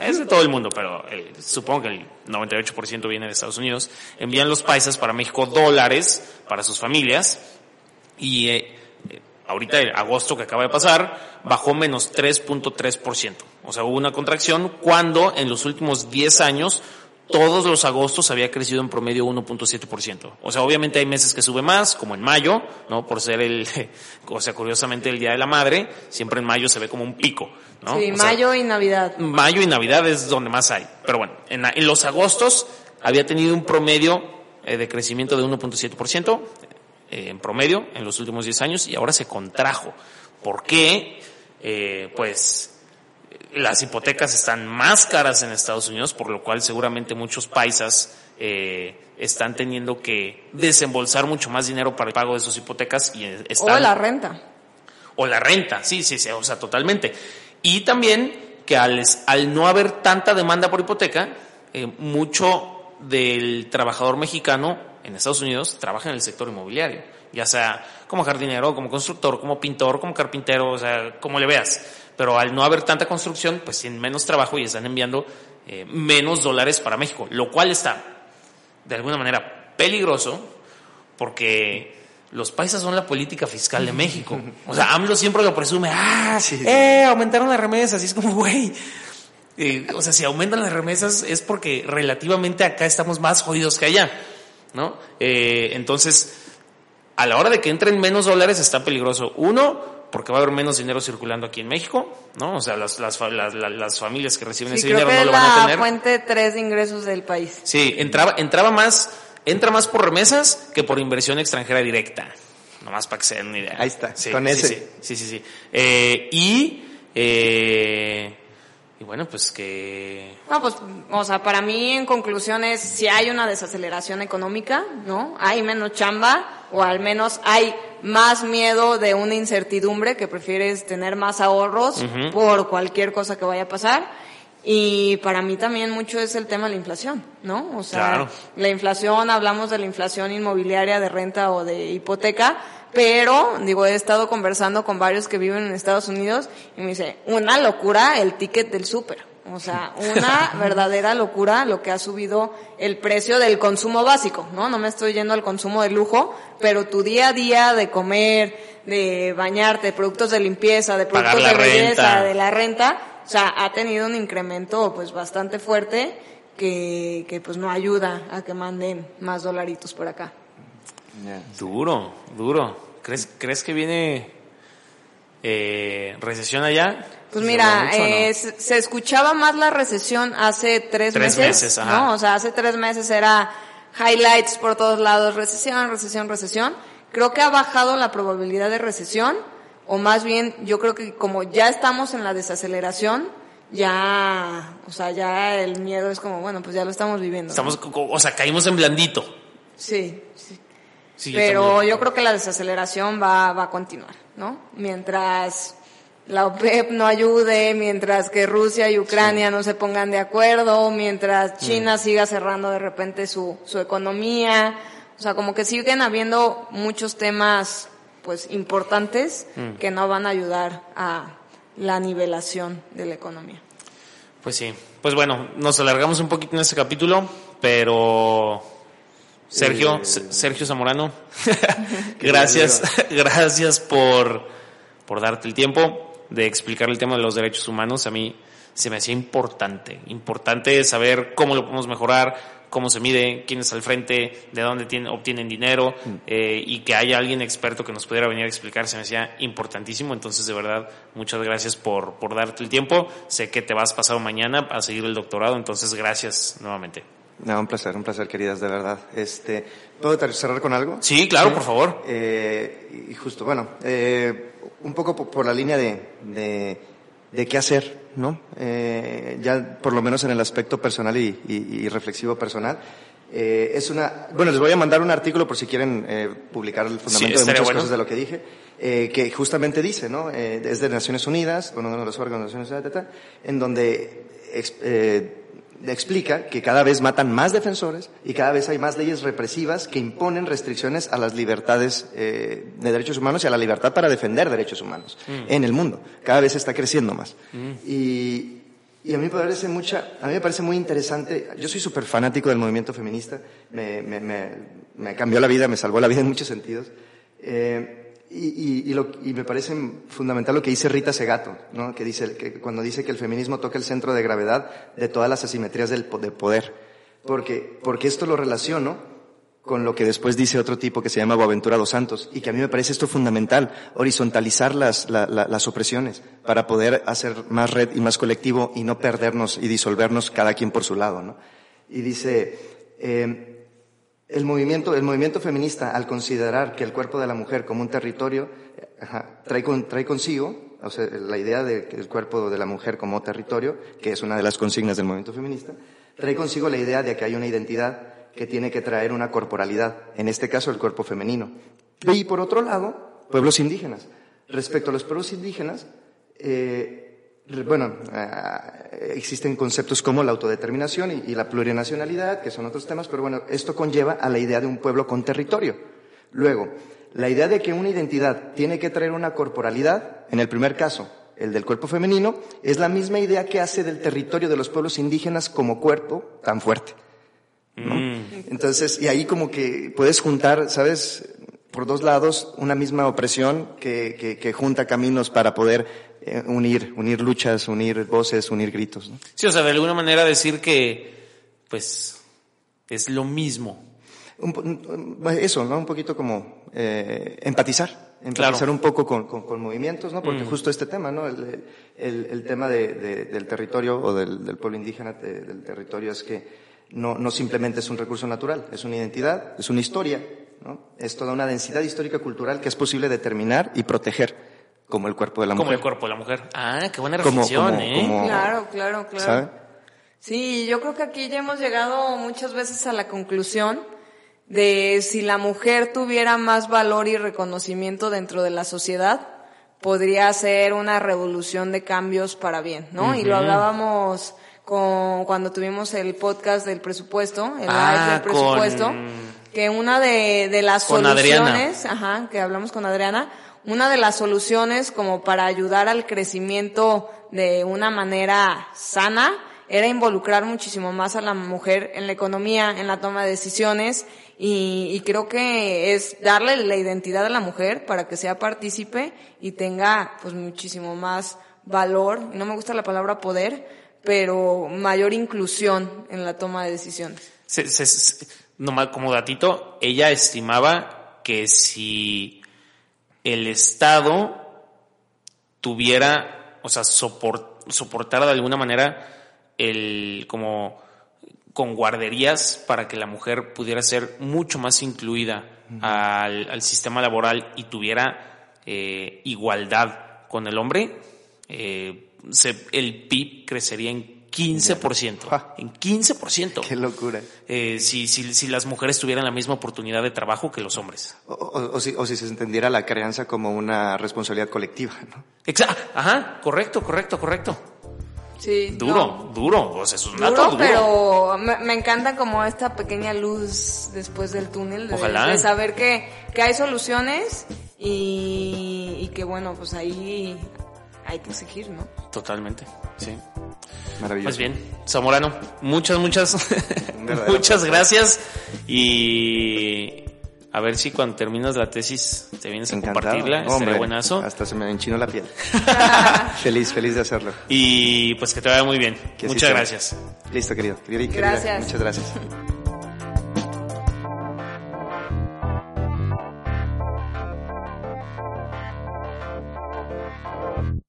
Es de todo el mundo, pero supongo que el 98% viene de Estados Unidos. Envían los paisas para México dólares para sus familias. Y eh, eh, ahorita, en agosto que acaba de pasar, bajó menos 3.3%. O sea, hubo una contracción cuando en los últimos 10 años todos los agostos había crecido en promedio 1.7%. O sea, obviamente hay meses que sube más, como en mayo, ¿no? Por ser el, o sea, curiosamente el Día de la Madre, siempre en mayo se ve como un pico, ¿no? Sí, O sea, mayo y Navidad. mayo y Navidad es donde más hay. Pero bueno, en los agostos había tenido un promedio eh, de crecimiento de 1.7% eh, en promedio en los últimos 10 años y ahora se contrajo. ¿Por qué? Eh, pues las hipotecas están más caras en Estados Unidos, por lo cual seguramente muchos paisas eh, están teniendo que desembolsar mucho más dinero para el pago de sus hipotecas y están O la renta. o la renta, sí, sí, sí, o sea, totalmente. Y también que al, al no haber tanta demanda por hipoteca, eh, mucho del trabajador mexicano en Estados Unidos trabaja en el sector inmobiliario, ya sea como jardinero, como constructor, como pintor, como carpintero, o sea, como le veas. Pero al no haber tanta construcción, pues tienen menos trabajo y están enviando eh, menos dólares para México, lo cual está de alguna manera peligroso porque los paisas son la política fiscal de México. O sea, AMLO siempre lo presume, ah, eh, aumentaron las remesas, y es como, güey. eh, o sea, si aumentan las remesas es porque relativamente acá estamos más jodidos que allá, ¿no? Eh, entonces, a la hora de que entren menos dólares está peligroso. Uno, porque va a haber menos dinero circulando aquí en México, ¿no? O sea, las, las, las, las- familias que reciben Sí, ese creo dinero que no es lo van a la tener. fuente 3 de ingresos del país. Sí, entraba, entraba más, entra más por remesas que por inversión extranjera directa. Nomás para que se den una idea. Ahí está, Sí, con sí, ese. Sí, sí, sí. sí. Eh, y, eh, y bueno, pues que... No, pues, o sea, para mí en conclusión es si hay una desaceleración económica, ¿no? Hay menos chamba o al menos hay más miedo de una incertidumbre que prefieres tener más ahorros por cualquier cosa que vaya a pasar. Y para mí también mucho es el tema de la inflación, ¿no? O sea, Claro. la inflación, hablamos de la inflación inmobiliaria de renta o de hipoteca, pero, digo, he estado conversando con varios que viven en Estados Unidos y me dice, una locura el ticket del súper. O sea, una verdadera locura lo que ha subido el precio del consumo básico, ¿no? No me estoy yendo al consumo de lujo, pero tu día a día de comer, de bañarte, de productos de limpieza, de productos de belleza, renta. de la renta, o sea, ha tenido un incremento pues bastante fuerte que, que pues no ayuda a que manden más dolaritos por acá. Duro, duro. ¿Crees, ¿crees que viene eh, recesión allá? Pues ¿Se mira, mucho no? eh, se, se escuchaba más la recesión hace tres, Tres meses, meses, ajá. ¿no? O sea, hace tres meses era highlights por todos lados, recesión, recesión, recesión. Creo que ha bajado la probabilidad de recesión, o más bien, yo creo que como ya estamos en la desaceleración, ya, o sea, ya el miedo es como, bueno, pues ya lo estamos viviendo. Estamos, o sea, caímos en blandito. Sí, sí. Sí, Pero yo creo que la desaceleración va, va a continuar, ¿no? Mientras la OPEP no ayude, mientras que Rusia y Ucrania no se pongan de acuerdo, mientras China siga cerrando de repente su, su economía, o sea, como que siguen habiendo muchos temas, pues, importantes que no van a ayudar a la nivelación de la economía. Pues sí. Pues bueno, nos alargamos un poquito en este capítulo, pero Sergio, Eh, Sergio Zamorano, gracias, gracias por, por darte el tiempo de explicar el tema de los derechos humanos. A mí se me hacía importante, importante saber cómo lo podemos mejorar, cómo se mide, quién está al frente, de dónde tienen, obtienen dinero, eh, y que haya alguien experto que nos pudiera venir a explicar, se me hacía importantísimo. Entonces, de verdad, muchas gracias por, por darte el tiempo. Sé que te vas pasado mañana a seguir el doctorado, entonces gracias nuevamente. No, un placer, un placer, queridas, de verdad. Este, ¿Puedo cerrar con algo? Sí, claro, por favor. Eh, y justo, bueno, eh, un poco po- por, la línea de, de, de qué hacer, ¿no? Eh, ya por lo menos en el aspecto personal y, y- y reflexivo personal. Eh, es una, bueno, les voy a mandar un artículo por si quieren eh, publicar el fundamento de muchas cosas de lo que dije, eh, que justamente dice, ¿no? Eh, es de Naciones Unidas, uno de los órganos de Naciones Unidas, en donde eh, explica que cada vez matan más defensores y cada vez hay más leyes represivas que imponen restricciones a las libertades eh, de derechos humanos y a la libertad para defender derechos humanos Mm. en el mundo. Cada vez está creciendo más. Y, y a mí me parece mucha, a mí me parece muy interesante. Yo soy súper fanático del movimiento feminista. Me, me, me, me cambió la vida, me salvó la vida en muchos sentidos. Eh, y, y, me parece fundamental lo que dice Rita Segato, ¿no? que dice, que cuando dice que el feminismo toca el centro de gravedad de todas las asimetrías del de poder. Porque, porque esto lo relaciono con lo que después dice otro tipo que se llama Boaventura dos Santos, y que a mí me parece esto fundamental, horizontalizar las, la, la, las opresiones para poder hacer más red y más colectivo y no perdernos y disolvernos cada quien por su lado. ¿no? Y dice, eh, el movimiento, el movimiento feminista, al considerar que el cuerpo de la mujer como un territorio, ajá, trae, con, trae consigo, o sea, la idea de que el cuerpo de la mujer como territorio, que es una de las consignas del movimiento feminista, trae consigo la idea de que hay una identidad que tiene que traer una corporalidad, en este caso el cuerpo femenino. Y por otro lado, pueblos indígenas. Respecto a los pueblos indígenas, eh, bueno, eh, existen conceptos como la autodeterminación y, y, la plurinacionalidad, que son otros temas, pero bueno, esto conlleva a la idea de un pueblo con territorio. Luego, la idea de que una identidad tiene que traer una corporalidad, en el primer caso, el del cuerpo femenino, es la misma idea que hace del territorio de los pueblos indígenas como cuerpo tan fuerte. ¿no? Mm. Entonces, y ahí como que puedes juntar, ¿sabes? Por dos lados, una misma opresión que, que, que junta caminos para poder eh, unir, unir luchas, unir voces, unir gritos. ¿no? Sí, o sea, de alguna manera decir que, pues, es lo mismo. Un, eso, ¿no? Un poquito como eh, empatizar, empatizar claro. un poco con, con, con, movimientos, ¿no? Porque mm. justo este tema, ¿no? El, el, el tema de, de, del territorio o del, del pueblo indígena, de, del territorio es que no, no simplemente es un recurso natural, es una identidad, es una historia, ¿no? Es toda una densidad histórica cultural que es posible determinar y proteger como el cuerpo de la como mujer. Como el cuerpo de la mujer. Ah, qué buena reflexión, como, como, ¿eh? Como, claro, claro, claro. ¿sabe? Sí, yo creo que aquí ya hemos llegado muchas veces a la conclusión de si la mujer tuviera más valor y reconocimiento dentro de la sociedad, podría ser una revolución de cambios para bien, ¿no? Uh -huh. Y lo hablábamos con, cuando tuvimos el podcast del presupuesto, el ah, live del presupuesto, con... que una de, de las con soluciones, Adriana. ajá, que hablamos con Adriana, una de las soluciones como para ayudar al crecimiento de una manera sana era involucrar muchísimo más a la mujer en la economía, en la toma de decisiones y, y, creo que es darle la identidad a la mujer para que sea partícipe y tenga pues muchísimo más valor, no me gusta la palabra poder, pero mayor inclusión en la toma de decisiones. Se, se, se, nomás como datito, ella estimaba que si el Estado tuviera, o sea, soport, soportara de alguna manera el, como, con guarderías para que la mujer pudiera ser mucho más incluida uh -huh. al, al, sistema laboral y tuviera eh, igualdad con el hombre, eh, se, el PIB crecería en 15%. Ja. En 15%. Qué locura. Eh, si, si, si, las mujeres tuvieran la misma oportunidad de trabajo que los hombres. O, o, o, si, o si, se entendiera la crianza como una responsabilidad colectiva, ¿no? Exacto. Ajá, correcto, correcto, correcto. Sí. Duro, no. duro. Pues es un duro, dato duro. pero me, me, encanta como esta pequeña luz después del túnel. De, Ojalá. de saber que, que hay soluciones y, y que bueno, pues ahí hay que exigir, ¿no? Totalmente, sí. Maravilloso. Pues bien, Zamorano, muchas, muchas, muchas gracias y a ver si cuando terminas la tesis te vienes Encantado. a compartirla, Hombre, buenazo. Hasta se me enchinó la piel. feliz, feliz de hacerlo. Y pues que te vaya muy bien. Que muchas gracias. Listo, querido. querida, gracias. Muchas gracias.